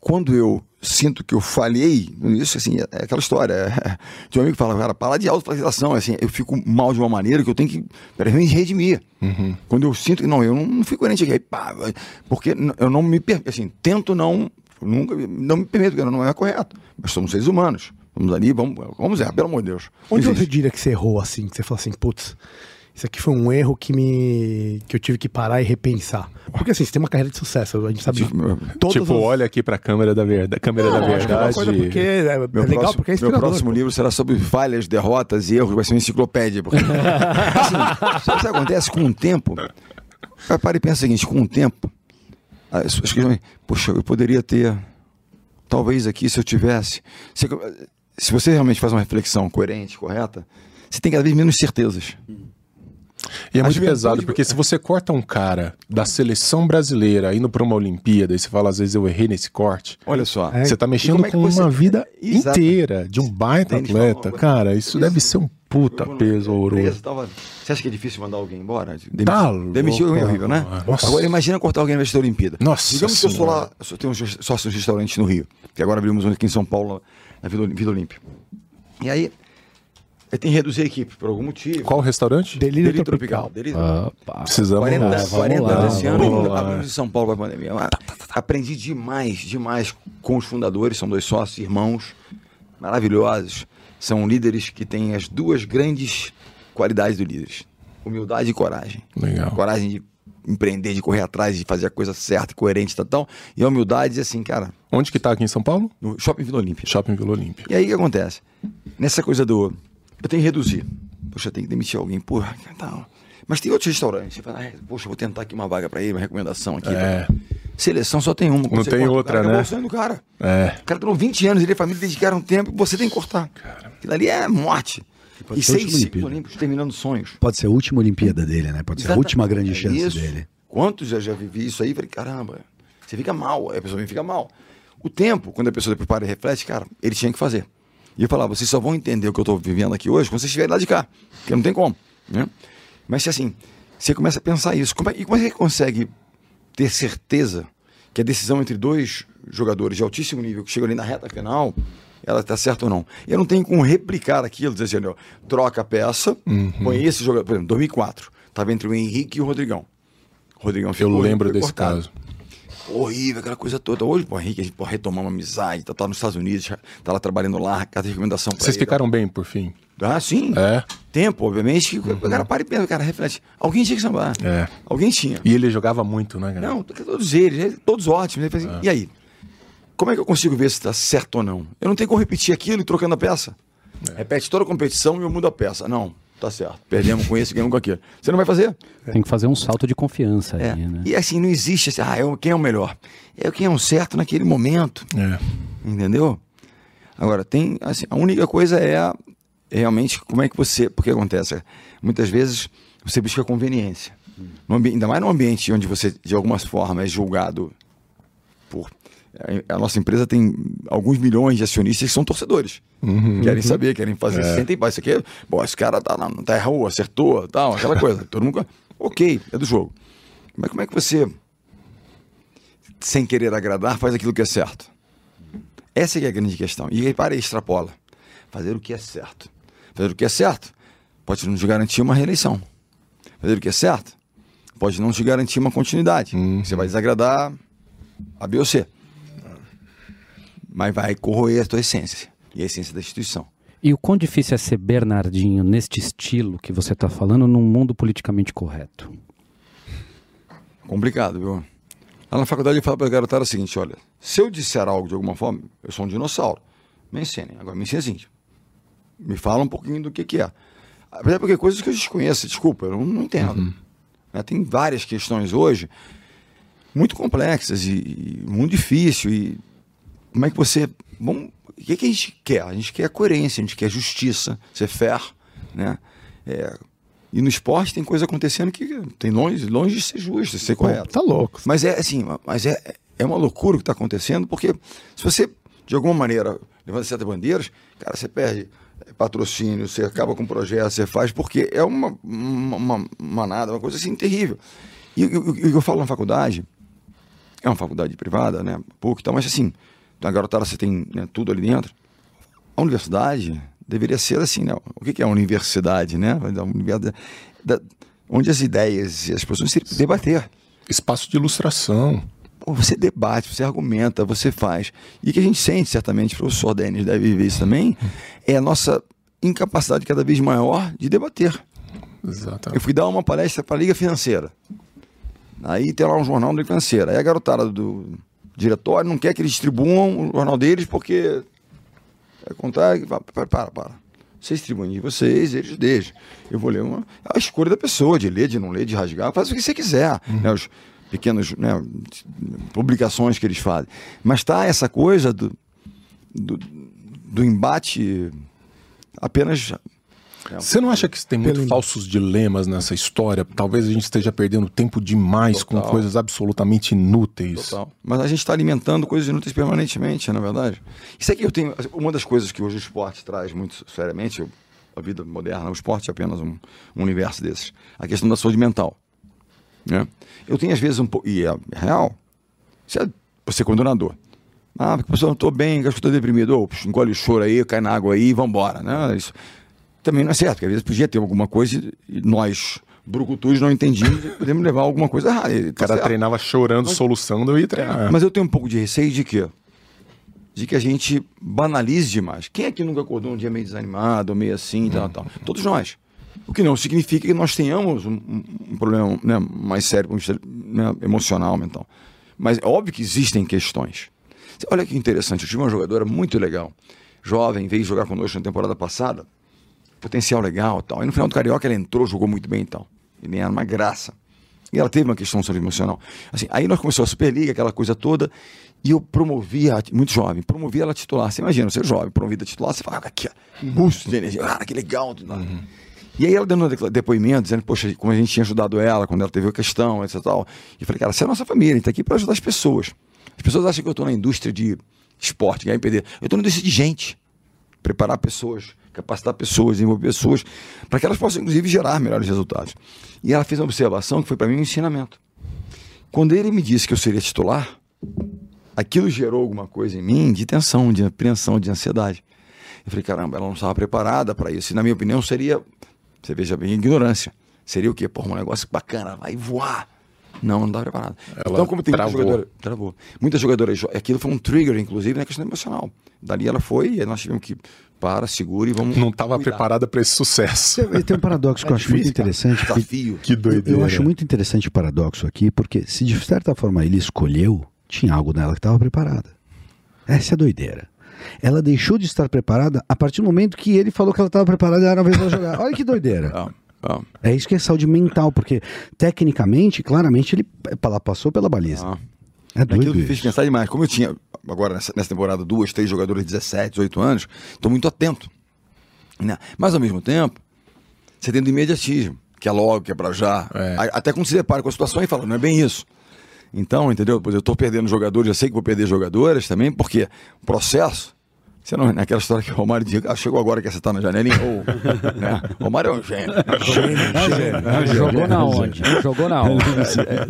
Quando eu sinto que eu falhei, isso assim, é, é aquela história. É, de um amigo que fala, cara, para de autoflagelação. Assim, eu fico mal de uma maneira que eu tenho que, peraí, me redimir. Quando eu sinto que, não, eu não, não fico coerente aqui, aí, pá, porque eu não me, assim, tento não, nunca, não me permito, porque não é correto. Mas somos seres humanos. Vamos ali, vamos, vamos errar, pelo amor de Deus. Onde Existe. você diria que você errou assim? Que você falou assim, putz, isso aqui foi um erro que me. que eu tive que parar e repensar. Porque assim, você tem uma carreira de sucesso, a gente sabe. Tipo, todas tipo, as- olha aqui pra câmera da verdade. Câmera da Não, acho que é uma verdade. coisa porque é, é Meu, legal, próximo, porque é meu próximo livro será sobre falhas, derrotas e erros, vai ser uma enciclopédia. Porque, assim, sabe, o que acontece com o tempo? Vai para e pensa o seguinte, com o tempo, poxa, eu poderia ter, talvez aqui, se eu tivesse. Se, se você realmente faz uma reflexão coerente, correta, você tem cada vez menos certezas. E é A muito juventude- pesado, porque se você corta um cara da seleção brasileira indo pra uma Olimpíada e você fala, às vezes eu errei nesse corte, Olha só. É. você tá mexendo é com você- uma vida Exato. inteira de um baita atleta. Cara, isso deve ser um puta Eu, peso horroroso. tava- Você acha que é difícil mandar alguém embora? Demitir, Tá demitir é horrível, né? nossa. Agora imagina cortar alguém da Olimpíada. Nossa Digamos que eu sou Senhora. lá, eu tenho uns sócios de restaurante no Rio, que agora abrimos um aqui em São Paulo, na Vila, Vila Olímpia. E aí, eu tenho que reduzir a equipe, por algum motivo. Qual restaurante? Delírio, Delírio tropical. tropical. Delírio. Opa. Precisamos 40, lá. vamos 40 lá, desse ano, lá. abrimos em São Paulo para a pandemia. Mas Aprendi demais, demais com os fundadores, são dois sócios, irmãos maravilhosos. São líderes que têm as duas grandes qualidades do líderes: humildade e coragem. Legal. Coragem de empreender, de correr atrás, de fazer a coisa certa coerente e tal, tal. E a humildade, assim, cara, Onde que tá aqui em São Paulo? no Shopping Vila Olímpia. Shopping Vila Olímpia. E aí o que acontece? Nessa coisa do. Eu tenho que reduzir. Poxa, tenho que demitir alguém, porra, tal. Mas tem outros restaurantes. Você fala, "Ah, poxa, vou tentar aqui uma vaga pra ele, uma recomendação aqui. É. Seleção só tem uma. Quando Não tem outra, cara, né? o sonho do cara. É. O cara durou 20 anos, ele e a família dedicaram um tempo você tem que cortar. Aquilo ali é morte. pode E seis ciclos olímpicos terminando sonhos. Pode ser a última Olimpíada dele, né? Pode ser a última grande É chance isso. dele. Quantos já, já vivi isso aí? Falei, caramba, você fica mal, aí a pessoa fica mal. O tempo, quando a pessoa depois para e reflete, cara, ele tinha que fazer. E eu falava, vocês só vão entender o que eu estou vivendo aqui hoje quando vocês estiverem lá de cá, porque não tem como. Né? Mas assim, você começa a pensar isso, como é, e como é que você consegue ter certeza que a decisão entre dois jogadores de altíssimo nível que chegam ali na reta final, ela está certa ou não? Eu não tenho como replicar aquilo, dizer assim, troca a peça, Uhum. põe esse jogador, por exemplo, 2004, estava entre o Henrique e o Rodrigão. O Rodrigão Eu ficou, lembro foi desse cortado. caso. Horrível, aquela coisa toda. Hoje, pô, Henrique, a gente pode retomar uma amizade, tá, tá nos Estados Unidos, já tá lá trabalhando lá, cada recomendação pra Vocês ele. ficaram bem, por fim? Ah, sim. É. Tempo, obviamente. que O cara para e pensa, cara, reflete. Alguém tinha que sambar. É. Alguém tinha. E ele jogava muito, né, cara? Não, todos eles, todos ótimos. Assim, E aí? Como é que eu consigo ver se está certo ou não? Eu não tenho como repetir aquilo e trocando a peça. Repete toda a competição e eu mudo a peça. Não, tá certo. Perdemos com esse, ganhamos com aquele. Você não vai fazer? Tem que fazer um salto de confiança É. aí, né? E assim, não existe assim, ah, é o- quem é o melhor? É quem é o certo naquele momento. É. Entendeu? Agora, tem, assim, a única coisa é é realmente como é que você. Porque acontece, muitas vezes você busca conveniência. No ambi- ainda mais num ambiente onde você, de alguma forma, é julgado por. A nossa empresa tem alguns milhões de acionistas que são torcedores. Querem saber, querem fazer. Sentem, pá, isso aqui, é- bom, esse cara tá, na- tá errou, acertou, tal, aquela coisa. Todo mundo. Ok, é do jogo. Mas como é que você, sem querer agradar, faz aquilo que é certo? Essa é é a grande questão. E aí para e extrapola. Fazer o que é certo. Fazer o que é certo pode não te garantir uma reeleição. Fazer o que é certo pode não te garantir uma continuidade. Você vai desagradar a B ou C. Mas vai corroer a tua essência. E a essência da instituição. E o quão difícil é ser Bernardinho neste estilo que você está falando num mundo politicamente correto? Complicado, viu? Lá na faculdade eu falo para a garotada o seguinte, olha, se eu disser algo de alguma forma, eu sou um dinossauro. Me ensinem. Agora me ensinem assim. Me fala um pouquinho do que, que é. Até porque coisas que eu desconheço, desculpa, eu não, não entendo. Né, Tem várias questões hoje muito complexas e, e muito difícil. E como é que você. Bom, o que, que a gente quer? A gente quer coerência, a gente quer justiça, ser fair, né? É, e no esporte tem coisa acontecendo que tem longe, longe de ser justo, de ser correto. tá louco. Mas é assim, mas é, é uma loucura o que está acontecendo, porque se você, de alguma maneira, levanta certas bandeiras, cara, você perde patrocínio, você acaba com o projeto, você faz, porque é uma, uma, uma manada, uma coisa assim terrível. E o que eu, falo na faculdade, é uma faculdade privada, né? Pouco e tal, mas assim, na garotada você tem né, tudo ali dentro. A universidade deveria ser assim, né? O que é a universidade, né? A universidade da- onde as ideias e as pessoas se debater. Espaço de ilustração. Você debate, você argumenta, você faz. E o que a gente sente, certamente, o professor Denis deve viver isso também, é a nossa incapacidade cada vez maior de debater. Eu Exatamente. fui dar uma palestra para a Liga Financeira. Aí tem lá um jornal da Liga Financeira. Aí a garotada do diretório não quer que eles distribuam o jornal deles porque é contar. Para, para, para. Vocês distribuem de vocês, eles deixam. Eu vou ler uma. É a escolha da pessoa, de ler, de não ler, de rasgar, faz o que você quiser. Né, os pequenos né, publicações que eles fazem. Mas tá essa coisa do, do, do embate apenas Você não acha que tem muito Pelo- falsos dilemas nessa história? Talvez a gente esteja perdendo tempo demais com Total. coisas absolutamente inúteis. Total. Mas a gente está alimentando coisas inúteis permanentemente, na verdade. Isso aqui eu tenho. Uma das coisas que hoje o esporte traz muito seriamente, a vida moderna, o esporte é apenas um, um universo desses. A questão da saúde mental. Né? Eu tenho, às vezes, um pouco. E é real. Você, é- você é coordenador. Ah, porque pessoal, não estou bem, acho que estou deprimido. Puxa, engole o choro aí, cai na água aí vambora. Né? Isso também não é certo, porque às vezes podia ter alguma coisa e nós, brucutus, não entendíamos e podemos levar alguma coisa errada. E O tá cara certo. treinava chorando, soluçando, eu ia treinar. Mas eu tenho um pouco de receio de quê? De que a gente banalize demais. Quem aqui nunca acordou um dia meio desanimado, meio assim, tal, tal? Todos nós. O que não significa que nós tenhamos um, um- um problema né, mais sério, né, emocional, mental. Mas é óbvio que existem questões. Olha que interessante, eu tive uma jogadora muito legal, jovem, veio jogar conosco na temporada passada, potencial legal e tal. E no final do Carioca ela entrou, jogou muito bem e tal. E nem era uma graça. E ela teve uma questão de saúde emocional. Assim, aí nós começamos a Superliga, aquela coisa toda, e eu promovia, muito jovem, promovia ela a titular. Você imagina, você é jovem, promovida titular, você fala, "Ah, aqui, ó, um busto de energia, cara, que legal. lá." E aí ela dando um depoimento, dizendo, poxa, como a gente tinha ajudado ela quando ela teve a questão, etc. Tal. E eu falei, cara, você é a nossa família, a gente tá aqui para ajudar as pessoas. As pessoas acham que eu estou na indústria de esporte, ganhar e perder. Eu estou na indústria de gente preparar pessoas, capacitar pessoas, desenvolver pessoas, para que elas possam, inclusive, gerar melhores resultados. E ela fez uma observação que foi para mim um ensinamento. Quando ele me disse que eu seria titular, aquilo gerou alguma coisa em mim de tensão, de apreensão, de ansiedade. Eu falei, caramba, ela não estava preparada para isso. E, na minha opinião, seria, você veja bem, ignorância. Seria o quê? Pô, um negócio bacana, vai voar. Não, não estava preparada. Ela então, como tem muita travou. jogadora, travou. Muitas jogadoras, jo- aquilo foi um trigger, inclusive, na questão emocional. Dali ela foi e nós tivemos que para, segura e vamos. Não estava preparada para esse sucesso. Tem, tem um paradoxo que eu acho muito interessante. que- Desafio. Que Eu, doideira. eu acho muito interessante o paradoxo aqui, porque se de certa forma ele escolheu, tinha algo nela que estava preparada. Essa é a doideira. Ela deixou de estar preparada a partir do momento que ele falou que ela estava preparada e era a vez dela jogar. Olha que doideira. Ah, É isso que é saúde mental, porque tecnicamente, claramente, ele ela passou pela baliza. ah. É Aquilo me fez pensar demais. Como eu tinha, agora nessa, nessa temporada, duas, três jogadores de 17, 18 anos, estou muito atento. Né? Mas ao mesmo tempo, você tem do imediatismo, que é logo, que é pra já. É. Até quando se depara com a situação e fala, não é bem isso. Então, entendeu? Pois eu estou perdendo jogadores, eu sei que vou perder jogadoras também, porque o processo. Você não, naquela história que o Romário dizia, ah, chegou agora que você tá na janelinha, ou, né? O Romário é um gênio. Jogou na onde? Jogou na onde?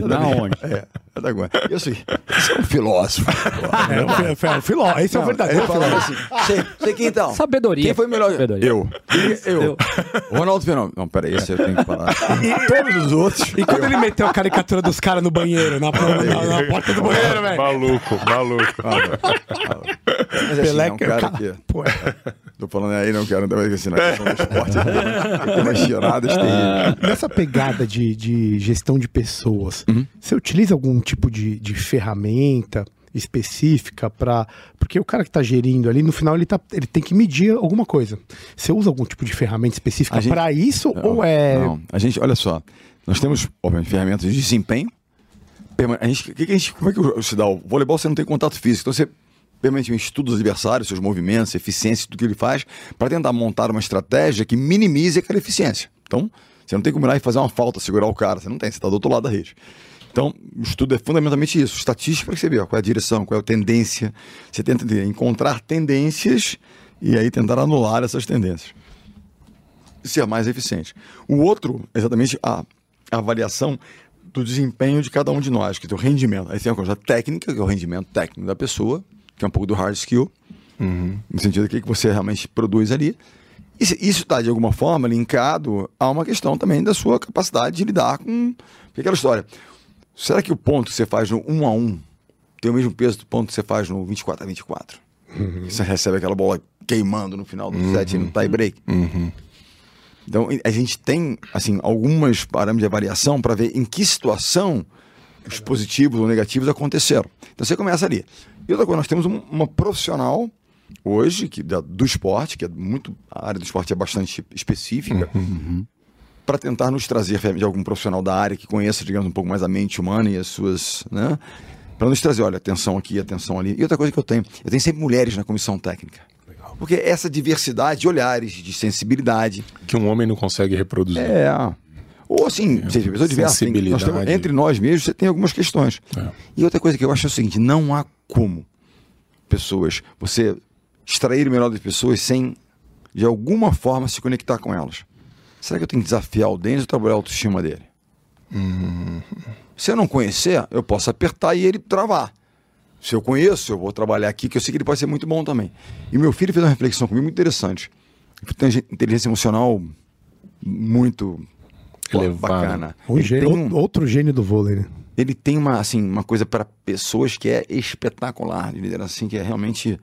Na onde? É, é da agora. Eu sei, você é um filósofo. É, é, é, filó, esse é o verdadeiro Ele falava filó. assim, sei, sei quem então. Sabedoria. Quem foi melhor? Sabedoria. Eu. Eu. Ronaldo Fenômeno. Não, peraí, esse eu tenho que parar. E todos os outros. E quando ele meteu a caricatura dos caras no banheiro, na, na- na porta do banheiro, velho? Maluco, maluco. Assim, Pelé é um que- cara cara- que... Pô, Tô falando aí, não quero também assim, na questão do esporte. Tem umas tiradas terríveis. Nessa pegada de, de gestão de pessoas, você utiliza algum tipo de, de ferramenta específica para porque o cara que está gerindo ali no final ele, tá, ele tem que medir alguma coisa. Você usa algum tipo de ferramenta específica para isso Não, ou é Não, a gente, olha só, nós temos, obviamente, ferramentas de desempenho. A gente, que que a gente, como é que se dá? O voleibol você não tem contato físico, então você permanentemente estuda os adversários, seus movimentos, eficiência, tudo que ele faz, para tentar montar uma estratégia que minimize aquela eficiência. Então, você não tem como ir lá e fazer uma falta, segurar o cara, você não tem, você está do outro lado da rede. Então, o estudo é fundamentalmente isso, estatística para ó, qual é a direção, qual é a tendência. Você tenta encontrar tendências e aí tentar anular essas tendências ser mais eficiente. O outro, exatamente a, a avaliação do desempenho de cada um de nós, que tem o rendimento. Aí tem a coisa técnica, que é o rendimento técnico da pessoa, que é um pouco do hard skill, no sentido do que que você realmente produz ali. E isso está, de alguma forma, linkado a uma questão também da sua capacidade de lidar com porque aquela história. Será que o ponto que você faz no 1 a 1 tem o mesmo peso do ponto que você faz no 24 a 24? Você recebe aquela bola queimando no final do set, no tie break. Então, a gente tem, assim, algumas parâmetros de avaliação para ver em que situação os positivos ou negativos aconteceram. Então, você começa ali. E outra coisa, nós temos um- uma profissional hoje que da- do esporte, que é muito a área do esporte é bastante específica, para tentar nos trazer de algum profissional da área que conheça, digamos, um pouco mais a mente humana e as suas, né? Para nos trazer, olha, atenção aqui, atenção ali. E outra coisa que eu tenho, eu tenho sempre mulheres na comissão técnica. Porque essa diversidade de olhares, de sensibilidade. Que um homem não consegue reproduzir. É. Ou assim, seja, pessoa diversa. tem- nós temos- entre nós mesmos, você tem algumas questões. É. E outra coisa que eu acho é o seguinte: não há como pessoas, você extrair o melhor das pessoas sem, de alguma forma, se conectar com elas. Será que eu tenho que desafiar o Denis ou trabalhar a autoestima dele? Se eu não conhecer, eu posso apertar e ele travar. Se eu conheço, eu vou trabalhar aqui, que eu sei que ele pode ser muito bom também. E meu filho fez uma reflexão comigo muito interessante. Ele tem inteligência emocional muito pô, Elevada. bacana. Um gênio- tem um- Outro gênio do vôlei, né? ele tem uma, assim, uma coisa para pessoas que é espetacular, de liderança, assim, que é realmente,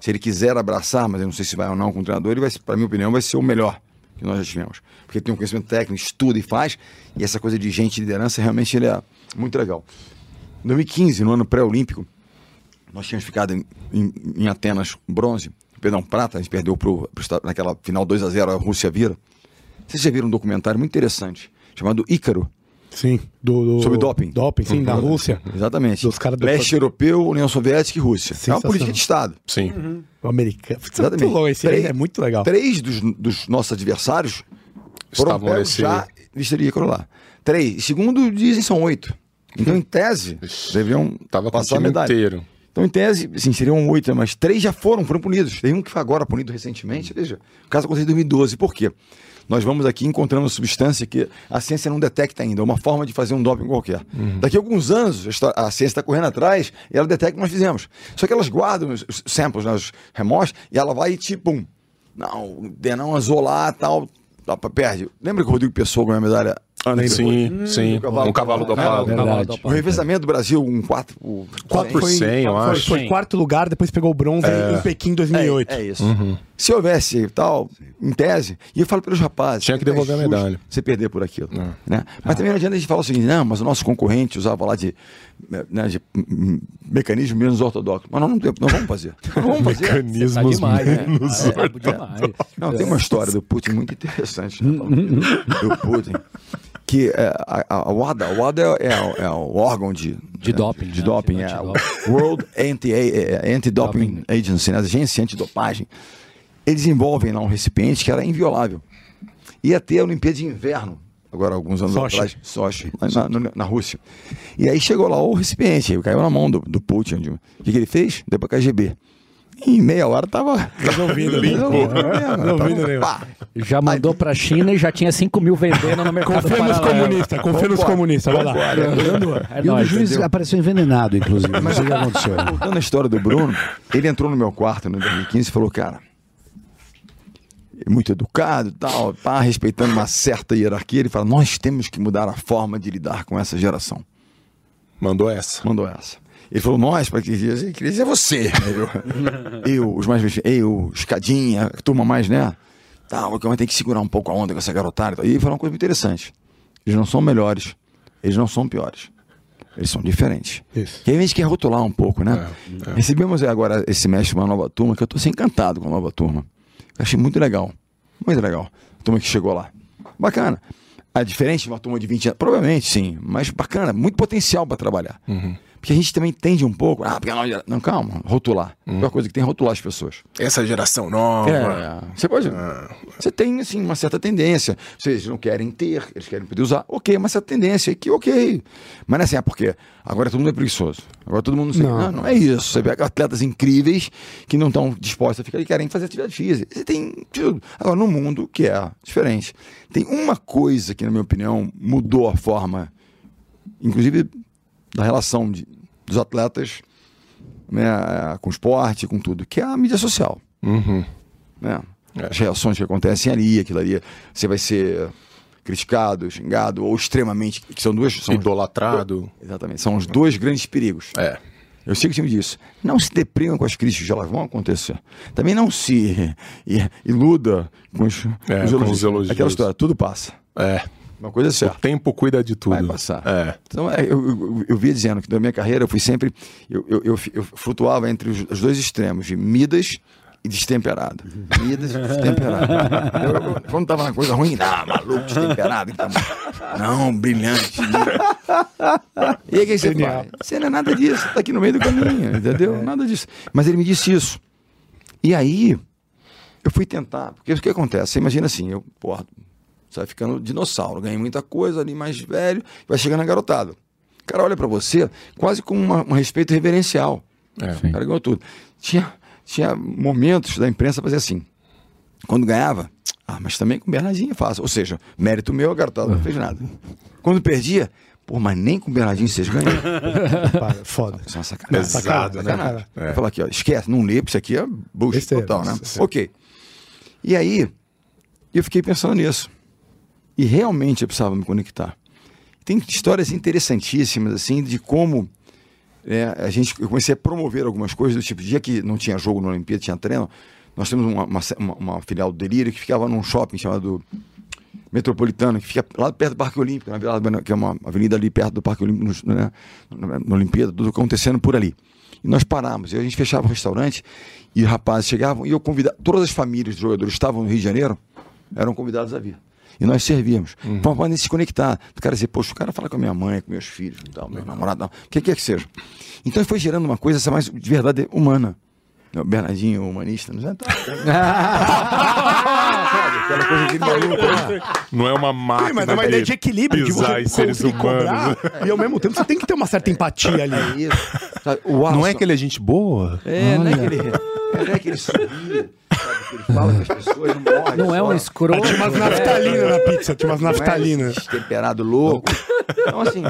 se ele quiser abraçar, mas eu não sei se vai ou não com o treinador, ele vai, para minha opinião, vai ser o melhor que nós já tivemos. Porque ele tem um conhecimento técnico, estuda e faz, e essa coisa de gente de liderança, realmente ele é muito legal. Em 2015, no ano pré-olímpico, nós tínhamos ficado em, em- em Atenas bronze, perdão, prata, a gente perdeu pro, pro naquela final 2 a 0 a Rússia vira. Vocês já viram um documentário muito interessante, chamado Ícaro, Sim. Do, do- Sobre doping. Doping, sim, da Rússia. Exatamente. Dos caras do- Leste europeu, União Soviética e Rússia. É uma política de Estado. Sim. O americano. Putz, Exatamente. Muito louco. Esse aí Três- é muito legal. Três dos, dos nossos adversários foram Estavam pegos nesse- já listaria lá. Três. E segundo, dizem são oito. Então, em tese, deveriam Tava passar a medalha. inteiro. Então, em tese, sim, seriam oito, mas três já foram, foram punidos. Tem um que foi agora punido recentemente. Veja, o caso aconteceu em 2012. Por quê? Nós vamos aqui encontrando uma substância que a ciência não detecta ainda, uma forma de fazer um doping qualquer. Daqui a alguns anos, a ciência está correndo atrás e ela detecta o que nós fizemos. Só que elas guardam os samples, né, os e ela vai e tipo, pum. Não, Denão azolar tal, tal, perde. Lembra que o Rodrigo Pessoa ganhou a medalha? Sim, sim. cavalo- Um cavalo dopado. Verdade. O revezamento do Brasil, um 4 por Quatro por foi, 100, eu foi, acho. foi quarto lugar, depois pegou o bronze em Pequim 2008. É, é isso. Se houvesse tal, em tese, e eu falo pelos rapazes. Tinha que não é devolver a medalha. Você perder por aquilo. Né? Mas também não adianta a gente falar o seguinte: não, mas o nosso concorrente usava lá de, né, de mecanismo menos ortodoxo. Mas nós não, temos- não vamos fazer. Não vamos fazer. Tá Mecanismos demais, né? menos É, brabo demais. Não, tem uma história do Putin muito interessante. Né, do Putin. Que é, a, a, WADA, a WADA é, é o- é o órgão de, De doping, De né? doping, é. o antidoping. World Anti- é, Anti-Doping Agency, né, a agência antidopagem. Eles desenvolvem lá um recipiente que era inviolável. Ia ter a Olimpíada de Inverno, agora alguns anos Sochi. atrás, Sochi, na, na, na Rússia. E aí chegou lá o recipiente, caiu na mão do, do Putin. O que, que ele fez? Deu pra KGB. Em meia hora tava Resolvido. Resolvido, né? pá. Já mandou pra China e já tinha 5 mil vendendo no mercado Confia nos comunistas, confia nos comunistas, vai lá. É e o juiz entendeu? apareceu envenenado, inclusive. Sei o que aconteceu. Voltando à história do Bruno, ele entrou no meu quarto no 2015 e falou, cara, é muito educado e tal, pá, respeitando uma certa hierarquia, ele fala, nós temos que mudar a forma de lidar com essa geração. Mandou essa. Mandou essa. Ele falou, nós, para que ele queria dizer você. Eu, eu, os mais eu, escadinha, a turma mais, né? Tal, que tem que segurar um pouco a onda com essa garotada. e ele falou uma coisa muito interessante. Eles não são melhores, eles não são piores. Eles são diferentes. Isso. E aí a gente quer rotular um pouco, né? É, Recebemos agora esse semestre uma nova turma, que eu tô assim, encantado com a nova turma. Achei muito legal. Muito legal. A turma que chegou lá. Bacana. É diferente de uma turma de 20 anos? Provavelmente, sim. Mas bacana, muito potencial para trabalhar. Uhum. Porque a gente também tende um pouco. Ah, porque gera- Não, calma, rotular. A pior coisa que tem é rotular as pessoas. Essa geração nova. É, você pode. Você tem, assim, uma certa tendência. Vocês não querem ter, eles querem poder usar. Ok, uma certa tendência. Que ok. Mas não é assim, é porque agora todo mundo é preguiçoso. Agora todo mundo não sei. Não. Não, não é isso. Você vê atletas incríveis que não estão dispostos a ficar e querem fazer atividade física. Você tem tudo. Agora, no mundo que é diferente. Tem uma coisa que, na minha opinião, mudou a forma, inclusive, da relação de- dos atletas né, com o esporte, com tudo, que é a mídia social Uhum. né? É. As reações que acontecem ali, aquilo ali, você vai ser criticado, xingado ou extremamente, que são duas, são Idolatrado. exatamente, são os dois grandes perigos. É. Eu sei que o time disso. Não se deprimam com as críticas, elas vão acontecer. Também não se iluda com os, É, os com os elogios. Aquela história, tudo passa. É. Uma coisa é O certa. tempo cuida de tudo. Vai passar. É. Então, é, eu, eu, eu via dizendo que na minha carreira eu fui sempre. Eu, eu, eu, eu flutuava entre os, os dois extremos, de Midas e destemperado. Midas e destemperado. Eu- eu- quando estava na coisa ruim, ah, maluco, destemperado. Então, não, brilhante. E aí o que você faz? Você não é nada disso, você tá aqui no meio do caminho, entendeu? Nada disso. Mas ele me disse isso. E aí, eu fui tentar, porque o que acontece? Você imagina assim, eu, porra, você vai ficando dinossauro, ganha muita coisa ali mais velho, vai chegando a garotada. O cara olha pra você quase com uma- um respeito reverencial. É. O cara ganhou tudo. Tinha, tinha momentos da imprensa fazer assim. Quando ganhava, ah, mas também com o Bernardinho é fácil. Ou seja, mérito meu, a garotada não fez nada. Quando perdia, pô, mas nem com o Bernardinho vocês ganham. Para, foda. Isso é uma sacanagem. Pesado, né? Sacanagem. É. Vai falar aqui, ó, esquece, não lê, porque isso aqui é bullshit Besteira. total, né? Sim. Ok. E aí, eu fiquei pensando nisso. E realmente eu precisava me conectar. Tem histórias interessantíssimas, assim, de como é, a gente, eu comecei a promover algumas coisas do tipo, dia que não tinha jogo na Olimpíada, tinha treino, nós temos uma, uma, uma- filial do Delírio que ficava num shopping chamado Metropolitano, que fica lá perto do Parque Olímpico, na Vila- que é uma avenida ali perto do Parque Olímpico, né, na, Olimpíada, tudo acontecendo por ali. E nós paramos, e a gente fechava o restaurante, e rapazes chegavam, e eu convidava, todas as famílias dos jogadores estavam no Rio de Janeiro, eram convidados a vir. E nós servíamos. Uhum. Para poder se conectar. O cara dizer, poxa, o cara fala com a minha mãe, com meus filhos, e tal, meu namorado, o que quer que seja. Então foi gerando uma coisa essa mais de verdade humana. O Bernardinho, humanista, não é? Tá, Sabe? Aquela coisa de maluco, né? Não é uma máquina. Sim, mas é uma ideia de equilíbrio, de você seres humanos. cobrar, e ao mesmo tempo você tem que ter uma certa empatia ali. É isso. Sabe? Não é que ele é gente boa? É, não é que ele, não é que ele ele fala com as pessoas, não morre. Não é um escroto. Tinha umas naftalina na pizza, tinha umas Não é naftalina. esse Temperado louco. Então, assim,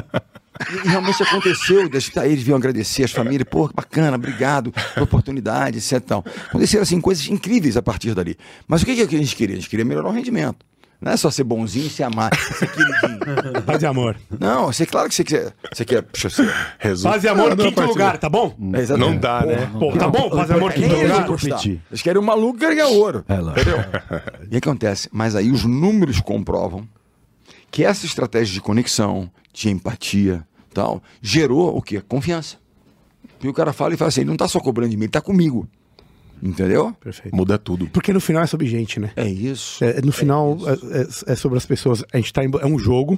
e realmente aconteceu. eles vinham agradecer as famílias, pô, que bacana, obrigado pela oportunidade, etc. e Tal. Aconteceram, assim, coisas incríveis a partir dali. Mas o que, que a gente queria? A gente queria melhorar o rendimento. Não é só ser bonzinho e se amar, ser queridinho. Paz e amor. Não, você, claro que você quer. Você quer. Puxa, você, Resultado Paz e amor, da quinto lugar, tá bom? é exatamente. Não dá, né? Pô, tá bom? Paz e amor, quinto eles lugar? competir. Eles querem um maluco que ganhar ouro. É. Entendeu? E acontece? Mas aí os números comprovam que essa estratégia de conexão, de empatia, tal, gerou o quê? Confiança. E o cara fala e fala assim, ele não tá só cobrando de mim, ele tá comigo. Entendeu? Perfeito. Muda tudo. Porque no final é sobre gente, né? É isso. É, no final é, é- é sobre as pessoas. A gente tá em, é um jogo,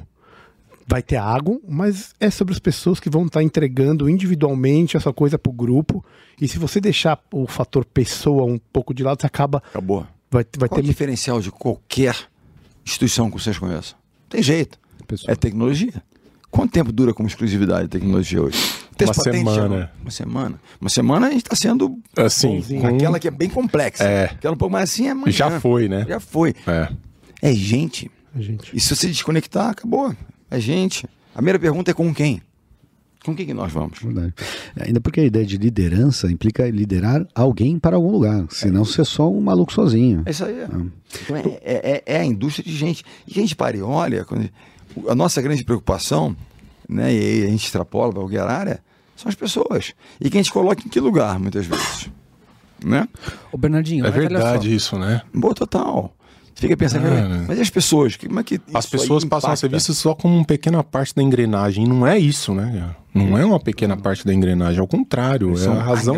vai ter água, mas é sobre as pessoas que vão estar entregando individualmente essa coisa pro grupo. E se você deixar o fator pessoa um pouco de lado, você acaba. Acabou. Vai, vai Qual é ter o diferencial de qualquer instituição que vocês conheçam? Tem jeito. Pessoa. É tecnologia. Quanto tempo dura como exclusividade a tecnologia hoje? Uma patente, semana. não. Uma semana. Uma semana a gente está sendo Assim, com- aquela que é bem complexa. É. Aquela um pouco mais assim é amanhã. Já foi, né? Já foi. É. É gente. A gente. E se você desconectar, acabou. É gente. A primeira pergunta é com quem? Com quem que nós vamos? Verdade. Ainda porque a ideia de liderança implica liderar alguém para algum lugar. Senão você é só um maluco sozinho. É isso aí. Então é, é- é- é a indústria de gente. E a gente pare e olha, quando- a nossa grande preocupação, né, e aí a gente extrapola para qualquer área, são as pessoas. E que a gente coloca em que lugar, muitas vezes. Né? Ô, Bernardinho, É verdade só. isso, né? Boa total. Fica pensando, É, "Cara, né? mas e as pessoas? Que- Como é que As isso pessoas passam a ser impacta?" vistas só como uma pequena parte da engrenagem. Não é isso, né? Não é uma pequena parte da engrenagem. Ao contrário, é a razão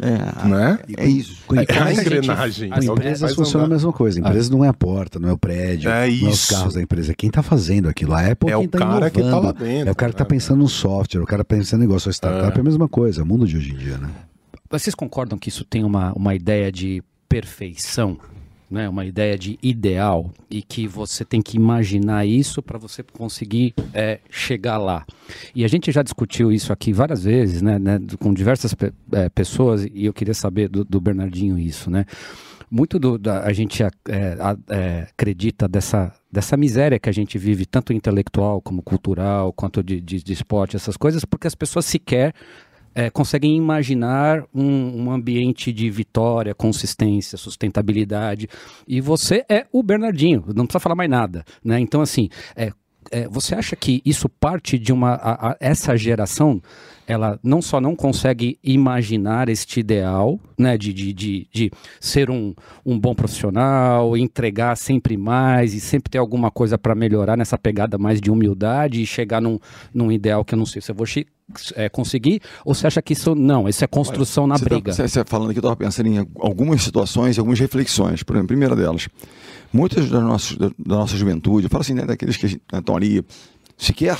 É, Né? é isso. Com É a engrenagem. com É que empresas funciona a mesma coisa. A empresa não é a porta, não é o prédio, É não é os isso. carros da empresa. É quem está fazendo aquilo. A Apple É quem o tá cara que tá inovando. lá dentro, É o cara que está né? pensando no software, o cara pensando em negócio. A startup é. a mesma coisa, é o mundo de hoje em dia, né? Vocês concordam que isso tem uma, uma ideia de perfeição? Né, uma ideia de ideal e que você tem que imaginar isso para você conseguir é, chegar lá. E a gente já discutiu isso aqui várias vezes, né, né, com diversas é, pessoas e eu queria saber do, do Bernardinho isso, né? Muito do, da, a gente é, a- é, acredita dessa, dessa miséria que a gente vive, tanto intelectual como cultural, quanto de, de, de esporte, essas coisas, porque as pessoas sequer é, conseguem imaginar um, um ambiente de vitória, consistência, sustentabilidade. E você é o Bernardinho, não precisa falar mais nada. Né? Então, assim, é, é, você acha que isso parte de uma. a- a- essa geração, ela não só não consegue imaginar este ideal, né, de, de, de, de ser um, um bom profissional, entregar sempre mais e sempre ter alguma coisa para melhorar nessa pegada mais de humildade e chegar num, num ideal que eu não sei se eu vou é, conseguir, ou você acha que isso não, isso é construção na Você tá- briga? Você, você falando aqui, eu estava pensando em algumas situações, algumas reflexões. Por exemplo, primeira delas, muitas das nossas, da, da nossa juventude, eu falo assim, né, daqueles que estão ali, sequer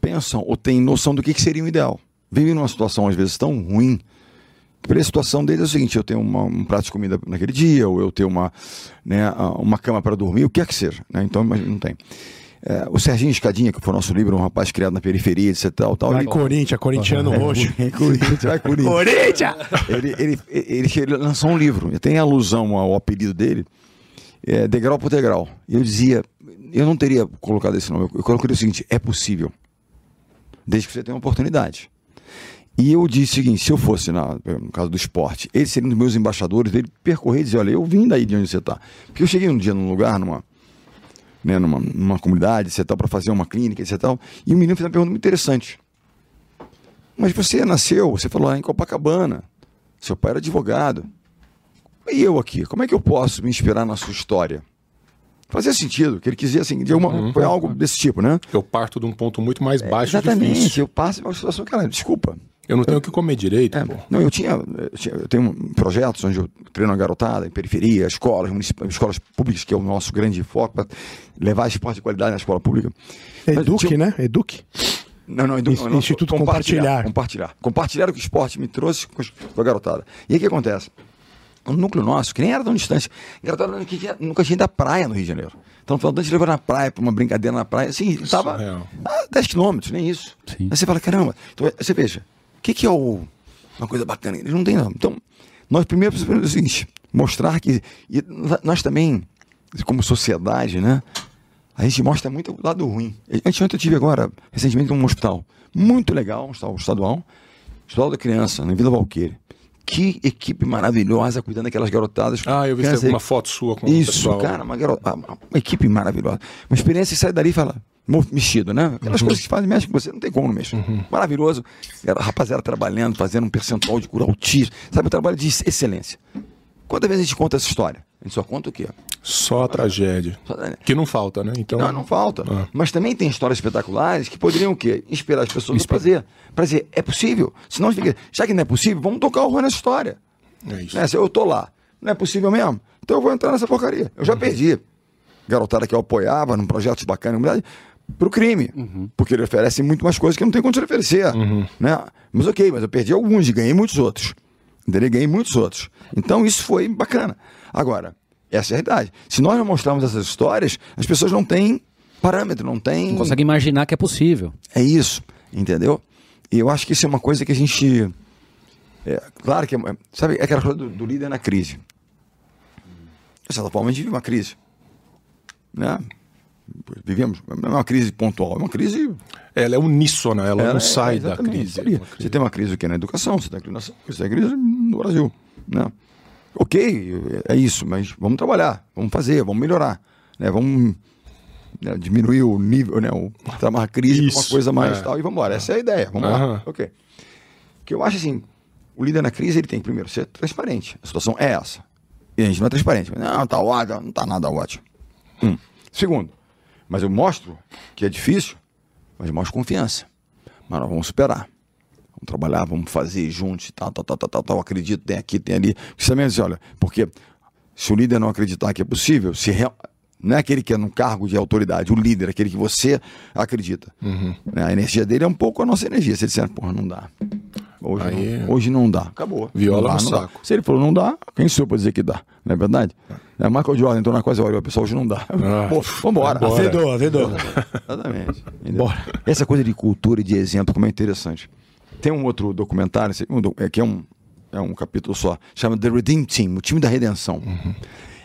pensam ou têm noção do que, que seria o ideal. Vivem numa situação, às vezes, tão ruim Para a situação deles é o seguinte: eu tenho uma- um prato de comida naquele dia, ou eu tenho uma, né, uma cama para dormir, o que quer que seja. Né? Então, mas não tem. É, o Serginho Escadinha, que foi nosso livro, um rapaz criado na periferia, etc. Tal, tal, Vai ele- Corinthians, corintiano É, roxo. Corinthians, vai Corinthians. Corinthians! Ele, ele, ele, ele lançou um livro, tem alusão ao apelido dele, é, degrau por degrau. E eu dizia, eu não teria colocado esse nome, eu, colocaria o seguinte: é possível, desde que você tenha uma oportunidade. E eu disse o seguinte: se eu fosse, na, no caso do esporte, eles seriam os meus embaixadores, ele percorrer e dizer: olha, eu vim daí de onde você está. Porque eu cheguei um dia num lugar, numa, né, numa, numa comunidade, etc., para fazer uma clínica, etc., e o menino fez uma pergunta muito interessante. Mas você nasceu, você falou lá em Copacabana, seu pai era advogado. E eu aqui, como é que eu posso me inspirar na sua história? Fazia sentido, que ele quis dizer assim, de uma, foi algo desse tipo, né? Eu parto de um ponto muito mais baixo e Exatamente, eu passo por uma situação, cara, desculpa. Eu não tenho o que comer direito, É, pô. não, eu tinha, eu tinha- eu tenho projetos onde eu treino a garotada, em periferia, escolas, escolas públicas, que é o nosso grande foco, para levar esporte de qualidade na escola pública. Eduque, tinha- né? Eduque. Não, não, Ins- não, não, Instituto Compartilhar. Compartilhar. Compartilhar o que o esporte me trouxe com a garotada. E aí o que acontece? O núcleo nosso, que nem era tão distante, a garotada nunca tinha, nunca tinha ido à praia no Rio de Janeiro. Então, falando antes de levar na praia, para uma brincadeira na praia, assim, estava Surreal. a 10 quilômetros, nem isso. Sim. Aí você fala, caramba, então, você veja, o que, que é o- uma coisa bacana? Eles não têm, não. Então, nós primeiro precisamos o seguinte, mostrar que. E nós também, como sociedade, né? A gente mostra muito o lado ruim. Anteontem eu tive agora, recentemente, um hospital muito legal, um hospital estadual, Hospital da Criança, na Vila Valqueire. Que equipe maravilhosa cuidando daquelas garotadas. Ah, eu vi uma foto sua com Isso, pessoal. cara, uma, garota, uma, uma equipe maravilhosa. Uma experiência que sai dali e fala, mexido, né? Aquelas Uhum. coisas que fazem, mexe com você, não tem como não mexer. Maravilhoso. Era, a rapaziada trabalhando, fazendo um percentual de cura autismo. Sabe, um trabalho de excelência. Quantas vezes a gente conta essa história? A gente só conta o quê? Só a tragédia. Só- Que não falta, né? Então, não, não falta. Ah. Mas também tem histórias espetaculares que poderiam o quê? Inspirar as pessoas a fazer. Para dizer, é possível. Senão a gente fica, já que não é possível, vamos tocar o horror nessa história. É isso. Né? Se eu tô lá, não é possível mesmo? Então eu vou entrar nessa porcaria. Eu já perdi. Garotada que eu apoiava num projeto bacana, verdade, pro crime. Porque ele oferece muito mais coisas que não tenho condição de oferecer. Né? Mas ok, mas eu perdi alguns e ganhei muitos outros. Entendeu? Ganhei muitos outros. Então isso foi bacana. Agora, essa é a realidade. Se nós não mostrarmos essas histórias, as pessoas não têm parâmetro, não têm. Não consegue imaginar que é possível. É isso, entendeu? E eu acho que isso é uma coisa que a gente. é, claro que. é- Sabe, é aquela coisa do, do líder na crise. De certa forma, a gente vive uma crise. Né? Vivemos. Não é uma crise pontual, é uma crise. Ela é uníssona, ela, ela não é- sai é da crise. isso ali. Você tem uma crise o quê? na educação, você tem uma crise, você tem crise no Brasil. Né? Ok, é isso, mas vamos trabalhar, vamos fazer, vamos melhorar. Né? Vamos né, diminuir o nível, né? O, transformar a crise para uma Isso, coisa mais é. tal e vamos embora. Essa é a ideia. Vamos lá. Ok. que eu acho assim, o líder na crise ele tem que primeiro ser transparente. A situação é essa. E a gente não é transparente. Não, tá ótimo, não tá nada ótimo. Um. Segundo, mas eu mostro que é difícil, mas eu mostro confiança. Mas nós vamos superar. Vamos trabalhar, vamos fazer juntos e tal, tal, tal, tal, tal, tal. Acredito, tem aqui, tem ali. Porque também diz, olha, porque se o líder não acreditar que é possível, se real- não é aquele que é num cargo de autoridade, o líder, é aquele que você acredita. Uhum. Né? A energia dele é um pouco a nossa energia. Se ele disser, porra, não dá. Hoje, Aí- não, hoje não dá. Acabou. Viola não dá, no não dá. saco. Se ele falou não dá, quem sou eu pra dizer que dá? Não é verdade? É. Michael Jordan entrou na coisa, olha, pessoal, hoje não dá. Ah, Pô, vambora. vambora. Azedou, azedou. Exatamente. entendeu? Essa coisa de cultura e de exemplo, como é interessante. Tem um outro documentário, um é, que é um, é um capítulo só, chama The Redeem Team, o time da redenção.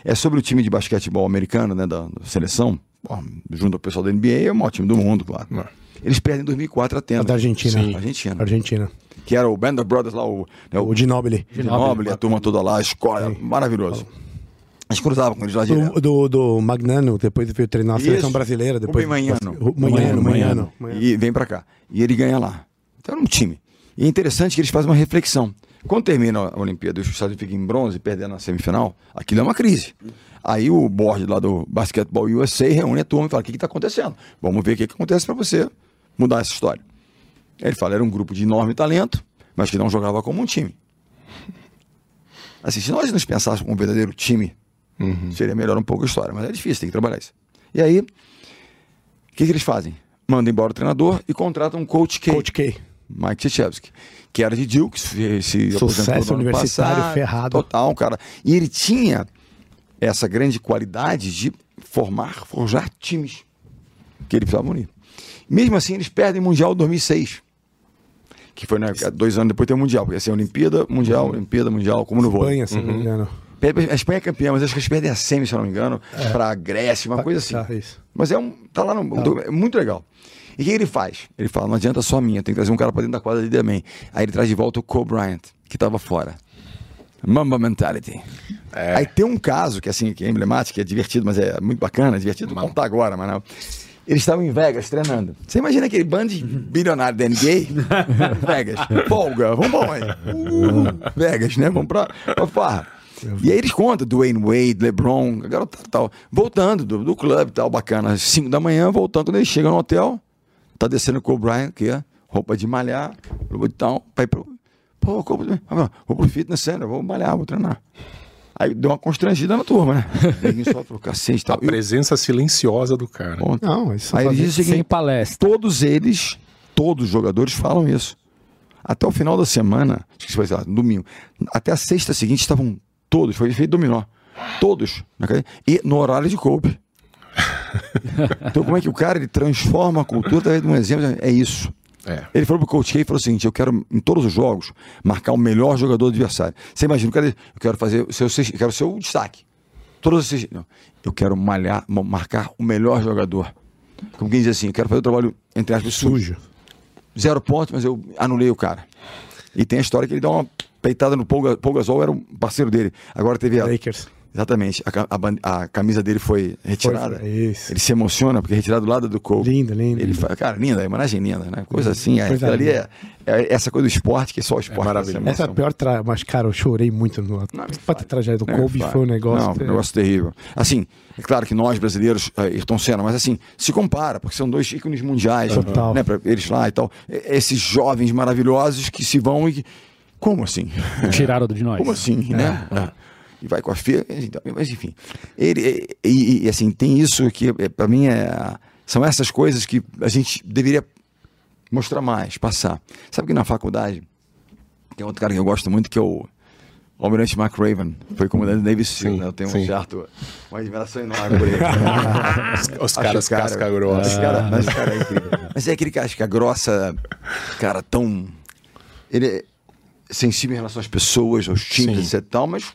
É sobre o time de basquetebol americano, né, da, da seleção, Pô, junto ao pessoal da NBA, é o maior time do mundo, claro. É. Eles perdem em 2004 a A Atenas. da Argentina. Sim. Argentina. Argentina. Que era o Band of Brothers lá, o, né, O Ginóbili. Ginóbili, a turma toda lá, a escola, maravilhoso. A gente cruzava com eles lá direto. Do, do, do Magnano, depois veio treinar a seleção Isso. brasileira. Depois, Manhano. O Manhano, Manhano. Manhano. E vem pra cá. E ele ganha lá. Então era um time. E é interessante que eles fazem uma reflexão. Quando termina a Olimpíada e os Estados Unidos ficam em bronze, perdendo na semifinal, aquilo é uma crise. Aí o board lá do Basketball USA reúne a turma e fala: o que está acontecendo? Vamos ver o que, que acontece para você mudar essa história. Ele fala: era um grupo de enorme talento, mas que não jogava como um time. Assim, se nós nos pensássemos como um verdadeiro time, seria melhor um pouco a história, mas é difícil, tem que trabalhar isso. E aí, o que, que eles fazem? Mandam embora o treinador e contratam um coach K. Coach K. Mike Krzyzewski, que era de Duke, se, Sucesso universitário passado, ferrado. Total, cara. E ele tinha essa grande qualidade de formar, forjar times que ele precisava unir. Mesmo assim, eles perdem o Mundial 2006. Que foi né, dois anos depois tem o Mundial, porque assim, Olimpíada, Mundial, Olimpíada, Mundial, como no vôlei. Espanha, se não me engano. Perde- A Espanha é campeã, mas acho que eles perdem a semi, se eu não me engano, pra Grécia, uma coisa assim. Tá. Mas é um. Tá lá no. É muito legal. E o que ele faz? Ele fala: não adianta só a minha, tem que trazer um cara pra dentro da quadra ali também. Aí ele traz de volta o Kobe Bryant, que tava fora. Mamba Mentality. Aí tem um caso que assim, que é emblemático, que é divertido, mas é muito bacana, é divertido contar agora, mas não. Eles estavam em Vegas treinando. Você imagina aquele bando de bilionário da NBA? Vegas. Folga, vamos bom aí. Uh, Vegas, né? Vamos pra, pra farra. E aí eles contam, Dwayne Wade, LeBron, a garota tal, voltando do, do clube e tal, bacana. Às 5 da manhã, voltando, quando eles chegam no hotel, tá descendo com o Brian, que é roupa de malhar, roupa de tal, pra ir pro. Pô, vou pro fitness center, vou malhar, vou treinar. Aí deu uma constrangida na turma, né? Ninguém cacete tal. A presença silenciosa do cara. Bom, Não, isso Aí ele Sem palestra. todos eles, todos os jogadores falam isso. Até o final da semana, acho que foi lá, domingo, até a sexta seguinte estavam todos, foi feito dominó. Todos cadeia, e no horário de Kobe. então, como é que o cara ele transforma a cultura através de um exemplo? É isso. É. Ele falou pro Coach K e falou o seguinte: eu quero, em todos os jogos, marcar o melhor jogador do adversário. Você imagina, eu quero, eu quero fazer o seu, eu quero ser o destaque. Todos esses. não, eu quero malhar, ma- marcar o melhor jogador. Como quem diz assim, eu quero fazer o trabalho, entre aspas, sujo. Zero pontos, mas eu anulei o cara. E tem a história que ele dá uma peitada no Paul, Paul Gasol, era um parceiro dele. Agora teve a. Lakers. Exatamente. A, a a camisa dele foi retirada. Foi, isso. Ele se emociona porque é retirado do lado do Kobe. Linda, linda. Ele fala, cara, linda, imagem linda, né? Coisa assim. É, Coisa ali é, é essa coisa do esporte que é só o esporte. maravilhoso. essa Essa é a pior tra... Mas, cara, eu chorei muito no. Não, ter tragédia do Não, Kobe foi um negócio. Não, um negócio terrível. Assim, é claro que nós brasileiros, uh, Ayrton Senna, mas assim, se compara, porque são dois ícones mundiais, Total. né, pra eles lá e tal. Esses jovens maravilhosos que se vão e. que- Como assim? Tiraram de nós. Como assim, né? E vai com a filha, mas enfim. Ele, e, e- assim, tem isso que, é, pra mim, é, são essas coisas que a gente deveria mostrar mais, passar. Sabe que na faculdade, tem outro cara que eu gosto muito, que é o Almirante McRaven. Foi comandante do Navy SEAL, né? Eu tenho um sim. certo, uma admiração enorme por ele. Os caras cara- casca grossa. Esse cara, mas cara é incrível. Mas é aquele casca grossa, cara, tão. Ele é sensível em relação às pessoas, aos times, Sim. e tal, mas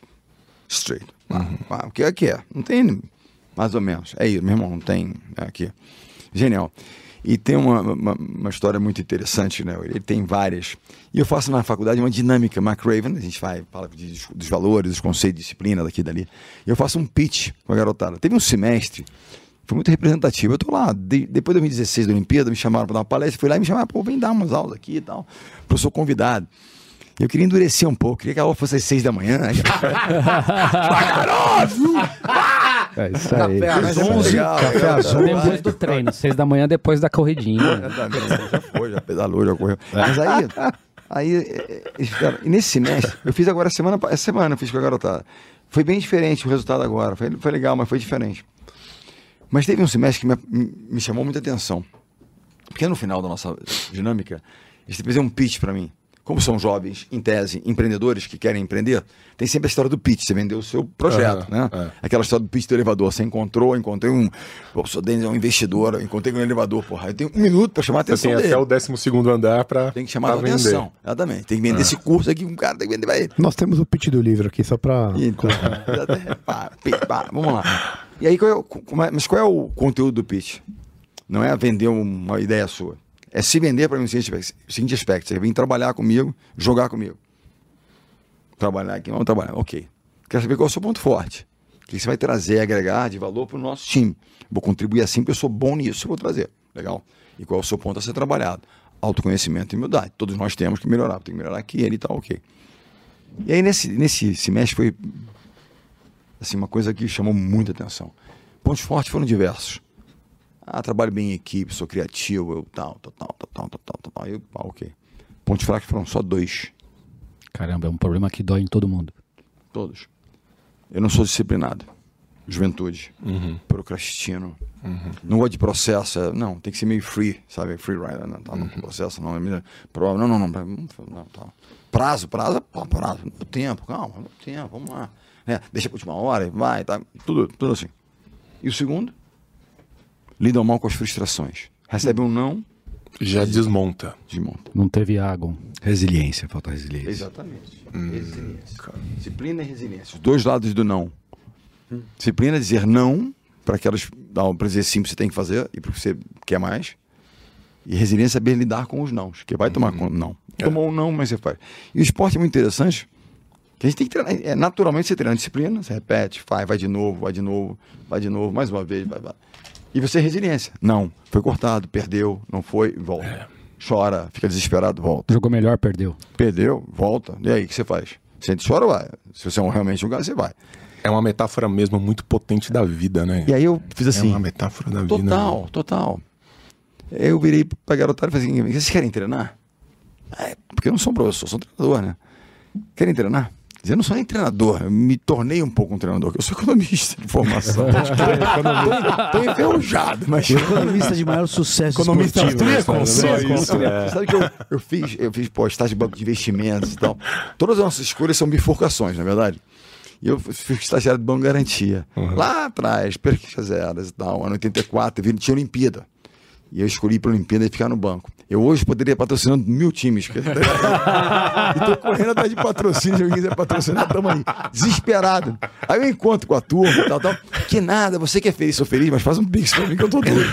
straight. Ah, ah, o que é que é? Não tem, mais ou menos. É isso, meu irmão, não tem. É aqui. Genial. E tem uma, uma, uma história muito interessante, né? Ele tem várias. E eu faço na faculdade uma dinâmica McRaven, a gente vai, fala de- dos valores, dos conceitos, disciplina daqui e dali. E eu faço um pitch com a garotada. Teve um semestre, foi muito representativo. Eu tô lá, de- depois de 2016 da Olimpíada, me chamaram para dar uma palestra, fui lá e me chamaram, pô, vem dar umas aulas aqui e tal. Professor convidado. Eu queria endurecer um pouco, queria que a aula fosse às seis da manhã. É isso aí. É café legal, azul. tá? Depois do treino, seis da manhã, depois da corridinha. Já foi, já pedalou, já correu. Mas aí, aí eles fizeram- e nesse semestre, eu fiz agora semana, essa semana eu fiz com a garotada. Foi bem diferente o resultado agora, foi, foi legal, mas foi diferente. Mas teve um semestre que me, me chamou muita atenção. Porque no final da nossa dinâmica, eles fizeram um pitch para mim. Como são jovens, em tese, empreendedores que querem empreender, tem sempre a história do pitch. Você vendeu o seu projeto, né? é. Aquela história do pitch do elevador. Você encontrou, encontrei um. Pô, o seu Denis é um investidor, eu encontrei um elevador, porra. Eu tenho um minuto para chamar a Você atenção tem dele. até o 12 andar pra, Tem que chamar a vender. atenção. Exatamente. Tem que vender esse curso aqui, um cara tem que vender pra ele. Nós temos o pitch do livro aqui, só pra. Então, vamos lá. E aí, qual é o- é- mas qual é o conteúdo do pitch? Não é vender uma ideia sua. É se vender para mim o seguinte seguinte aspecto. Você vem trabalhar comigo, jogar comigo. Trabalhar aqui, vamos trabalhar. Ok. Quero saber qual é o seu ponto forte. O que você vai trazer, agregar de valor para o nosso time. Vou contribuir assim porque eu sou bom nisso, eu vou trazer. Legal. E qual é o seu ponto a ser trabalhado? Autoconhecimento e humildade. Todos nós temos que melhorar. Tem que melhorar aqui, ele e tal, ok. E aí, nesse, nesse semestre, foi assim, uma coisa que chamou muita atenção. Pontos fortes foram diversos. Ah, trabalho bem em equipe, sou criativo, eu tal, tal, tal, tal, tal, tal, tal, tal. Eu, ah, ok. Pontos fracos foram só dois. Caramba, é um problema que dói em todo mundo. Todos. Eu não sou disciplinado. juventude, procrastino. Não gosto de processo, é- não, tem que ser meio free, sabe? Free rider, não tá no processo, não, é prova, não, não, não, não, tá. Prazo, prazo, prazo, no tempo, calma, tempo, vamos lá. É, deixa pra última hora, vai, tá, tudo, tudo assim. E o segundo, lidam mal com as frustrações. Recebe um não, Já desmonta. desmonta. Não teve água. Resiliência, falta resiliência. Exatamente. Resiliência. Disciplina e resiliência. Os dois lados do não. Disciplina é dizer não para aquelas. Para dizer sim, você tem que fazer e porque você quer mais. E resiliência é saber lidar com os nãos, que vai tomar com não. Tomou um não, mas você faz. E o esporte é muito interessante, que a gente tem que treinar. É, naturalmente você treina disciplina, você repete, faz, vai de novo, vai de novo, vai de novo, mais uma vez, vai, vai. E você é resiliência. Não, foi cortado, perdeu, não foi, volta. Chora, fica desesperado, volta. Jogou melhor, perdeu. Perdeu, volta. E aí, o que você faz? Você chora, vai. Se você é um, realmente um cara, você vai. É uma metáfora mesmo muito potente da vida, né? E aí eu fiz é assim. uma metáfora da vida. total, total. Eu virei pra garotada e falei assim: vocês querem treinar? É, porque eu não sou um professor, sou um treinador, né? Querem treinar? Eu não sou nem treinador, eu me tornei um pouco um treinador, porque eu sou economista de formação. tô, tô enferrujado, mas. Economista de maior sucesso Economista né? austríaco? Só isso. Você Sabe que eu, eu fiz, eu fiz pô, estágio de banco de investimentos e tal. Todas as nossas escolhas são bifurcações, na é verdade. E eu fui estagiário de Banco Garantia. Lá atrás, perquinhas zeras e tal, ano 84, vi- tinha Olimpíada. E eu escolhi para a Olimpíada e ficar no banco. Eu hoje poderia patrocinar mil times. e tô correndo atrás de patrocínio, se alguém quiser patrocinar, tamo aí. Desesperado. Aí eu encontro com a turma e tal, tal. Que nada, você que é feliz, sou feliz, mas faz um pix pra mim que eu tô doido.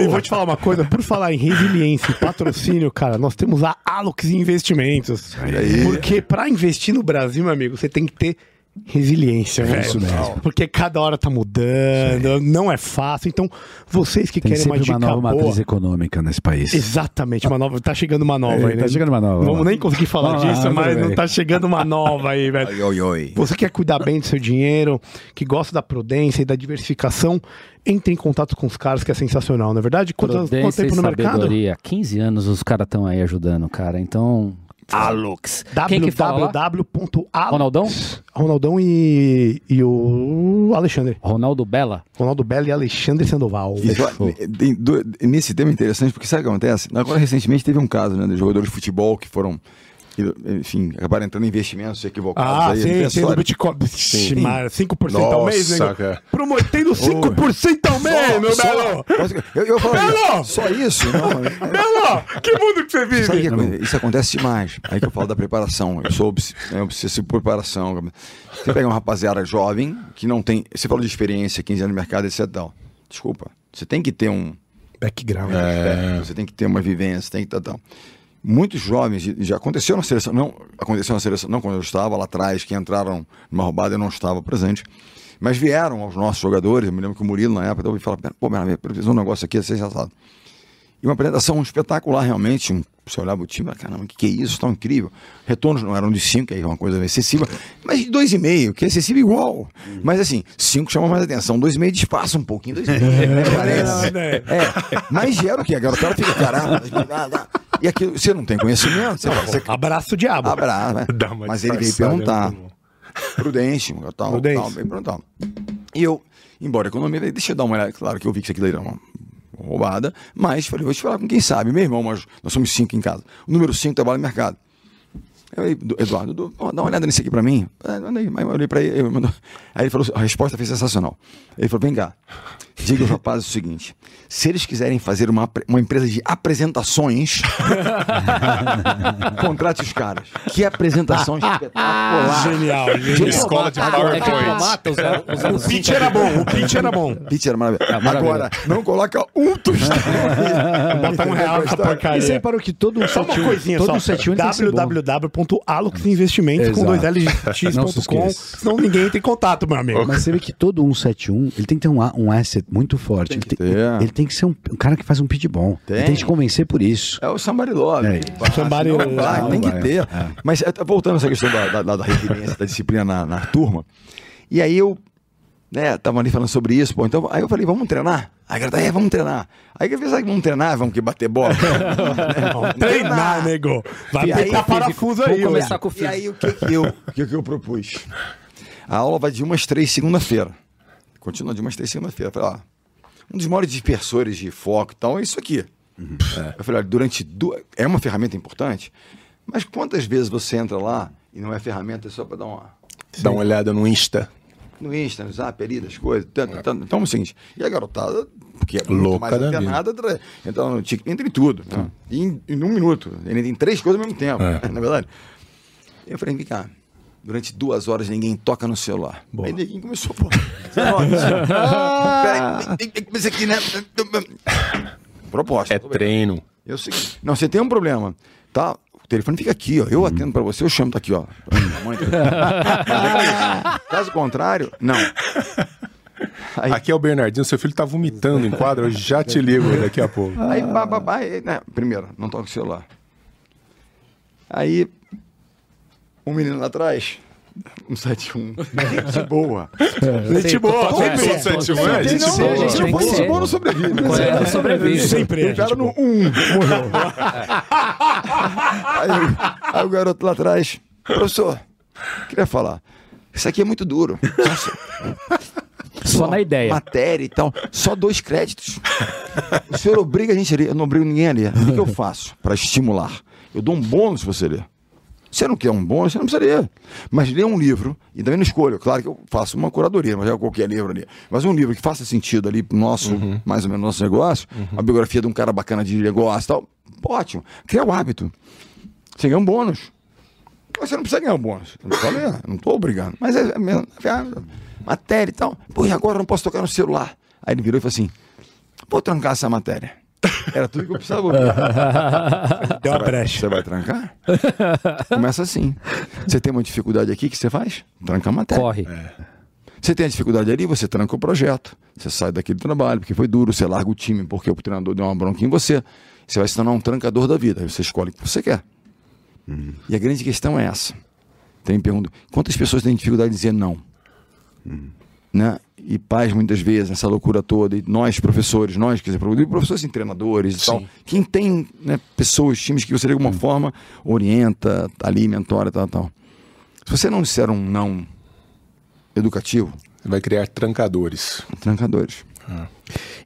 E vou te falar uma coisa, por falar em resiliência e patrocínio, cara, nós temos a Alux Investimentos. aí. Porque pra investir no Brasil, meu amigo, você tem que ter resiliência, velho. isso mesmo. Porque cada hora tá mudando, não é fácil. Então, vocês que Tem querem uma dica uma nova boa... matriz econômica nesse país. Exatamente, uma nova. Tá chegando uma nova É, aí, né? tá chegando uma nova, Vamos lá. nem conseguir falar Vamos lá, disso, tudo mas não tá chegando uma nova aí, velho. Oi, oi, oi. Você quer cuidar bem do seu dinheiro, que gosta da prudência e da diversificação, entre em contato com os caros, que é sensacional, não é verdade? Quanto, quanto Prudência tempo e no mercado? sabedoria. 15 anos os caras estão aí ajudando, cara. Então. Alux. Www.alux. Ronaldão? Ronaldão e, e o Alexandre. Ronaldo Bela? Ronaldo Belo e Alexandre Sandoval. Isso, nesse tema é interessante, porque sabe o que acontece? Agora, recentemente, teve um caso né, de jogadores de futebol que foram, enfim, acabaram entrando em investimentos equivocados. Ah, aí, sim, tem sim, do. Bitcoin. Mas 5% ao mês, Nossa, né? cara. Prometendo 5% ao mês, meu Belo! Eu, eu falo, Belo! só isso? Não, é- Belo! Que mundo que você vive? Que acontece? Isso acontece demais. Aí que eu falo da preparação. Eu sou obs- é, obsessivo por preparação. Você pega uma rapaziada jovem que não tem. Você falou de experiência, 15 anos no mercado, etc. Tal. Desculpa. Você tem que ter um. Background. É, Você tem que ter uma vivência, tem que tal, tal. Muitos jovens, já aconteceu na seleção, não aconteceu na seleção, não quando eu estava lá atrás, que entraram numa roubada, eu não estava presente, mas vieram aos nossos jogadores, eu me lembro que o Murilo na época, eu falava, pô, meu amigo, um negócio aqui, é sensacional. E uma apresentação espetacular, realmente. Um, você olhava o time, e caramba, o que, que é isso? Tão incrível. Retornos não eram de 5, aí é uma coisa excessiva, mas de 2,5, que é excessivo igual. Mas assim, 5 chama mais atenção, 2,5 disfarça um pouquinho, 2,5. né? Parece. É, mas gera o quê? A garotada fica, caramba, e aquilo, você não tem conhecimento, você, você Abraço o diabo. abraça, né? Mas ele veio perguntar. irmão? Prudente, tal, Prudente. tal, bem perguntar. E eu, embora a economia, deixa eu dar uma olhada. Claro que eu vi que isso aqui era uma roubada, mas falei, vou te falar com quem sabe. Meu irmão, mas nós somos cinco em casa. O número cinco trabalha no mercado. Eu falei, "Du- Eduardo, dá uma olhada nisso aqui pra mim. Manda aí. Eu olhei pra ele. Aí ele falou, a resposta foi sensacional. Ele falou, vem cá, diga aos rapazes o seguinte, se eles quiserem fazer uma, uma empresa de apresentações, contrate os caras. Que apresentação espetacular. Genial, genial. Escola de É PowerPoint. anos O pitch era bom, o pitch era bom. Pitch era maravilhoso. maravilha. Agora, não coloca um tostão. Bota um real nessa E você porcaria. reparou que todo um Só uma 71 coisinha todo só. um 71 tem que ser bom. www.aluxinvestimentos com dois Exato. L's Não se x.com, esqueça. senão ninguém tem contato, meu amigo. Mas você vê que todo 171, ele tem que ter um, um asset muito forte. ele, que tem, ter. ele tem que ser um, um cara que faz um pitch bom. Tem. Ele tem que te convencer por isso. É o Somebody Love. É. Somebody Não Love. vai, tem que ter. é. Mas é, voltando a essa questão da, da, da resiliência, da disciplina na, na turma. E aí eu, né, tava ali falando sobre isso, pô. Então, aí eu falei, vamos treinar? Aí a galera, é, vamos treinar. Aí eu falei, sabe que vamos treinar? Vamos que bater bola. Vamos treinar, nego. Vai E aí, apertar parafuso aí, começar com o E aí o que que eu, o que que eu propus? A aula vai de umas três segunda-feira. Continua de umas três segunda-feira. Falei, ó, um dos maiores dispersores de foco e tal é isso aqui. É. Eu falei, olha, durante duas. É uma ferramenta importante, mas quantas vezes você entra lá e não é ferramenta é só para dar uma. Dá uma olhada no Insta. No Insta, no Zap ali, das coisas. Tanto, tanto. Então é o seguinte, e a garotada, porque é Louca mais da tra- entra no TikTok, entra em tudo. né? E em, em um minuto. Ele tem três coisas ao mesmo tempo, É. na verdade. Eu falei, vem cá. Durante duas horas ninguém toca no celular. Aí ninguém começou. Você não, Peraí, tem- tem que ver aqui, né? Proposta. É treino. É o seguinte. Não, você tem um problema. Tá? O telefone fica aqui, ó. Eu atendo pra você, eu chamo, tá aqui, ó. Tá aqui. Caso contrário, não. Aí, Aqui é o Bernardinho, seu filho tá vomitando em quadro, eu já te ligo daqui a pouco. aí pá, aí, né, primeiro, não toca o celular. Aí, um menino lá atrás, um 71, gente boa. Gente boa, todo mundo sente um, é, Tem gente boa. gente, Se não for ser. bom, não sobrevive. É, não sobrevive. Sempre é, O cara tipo, no 1 um, morreu. aí, aí o garoto lá atrás, professor, queria falar. Isso aqui é muito duro. Só na ideia. Matéria e tal. Só dois créditos. O senhor obriga a gente a ler. Eu não obrigo ninguém a ler. O que, que eu faço para estimular? Eu dou um bônus se você ler. Você não quer um bônus, você não precisa ler. Mas lê um livro, e também não escolho. Claro que eu faço uma curadoria, mas é qualquer livro ali. Mas um livro que faça sentido ali pro nosso, mais ou menos, nosso negócio, a biografia de um cara bacana de negócio e tal, ótimo. Cria o hábito. Você ganha um bônus. Você não precisa ganhar um bônus. Não precisa ler, não estou obrigando. Mas é, é mesmo, é matéria e tal. Pô, e agora eu não posso tocar no celular. Aí ele virou e falou assim: vou trancar essa matéria. Era tudo que eu precisava ouvir. Deu uma brecha. Você vai trancar? Começa assim. Você tem uma dificuldade aqui, o que você faz? Tranca a matéria. Corre. Você tem a dificuldade ali, você tranca o projeto. Você sai daquele trabalho, porque foi duro, você larga o time porque o treinador deu uma bronca em você. Você vai se tornar um trancador da vida. Aí você escolhe o que você quer. E a grande questão é essa. Tem me pergunto, quantas pessoas têm dificuldade de dizer não? Né? E pais, muitas vezes, essa loucura toda, e nós, professores, nós, quer dizer, e professores, assim, treinadores e tal, quem tem né, pessoas, times que você de alguma forma orienta, ali, mentora, tal, tal. Se você não disser um não educativo, Vai criar trancadores. trancadores.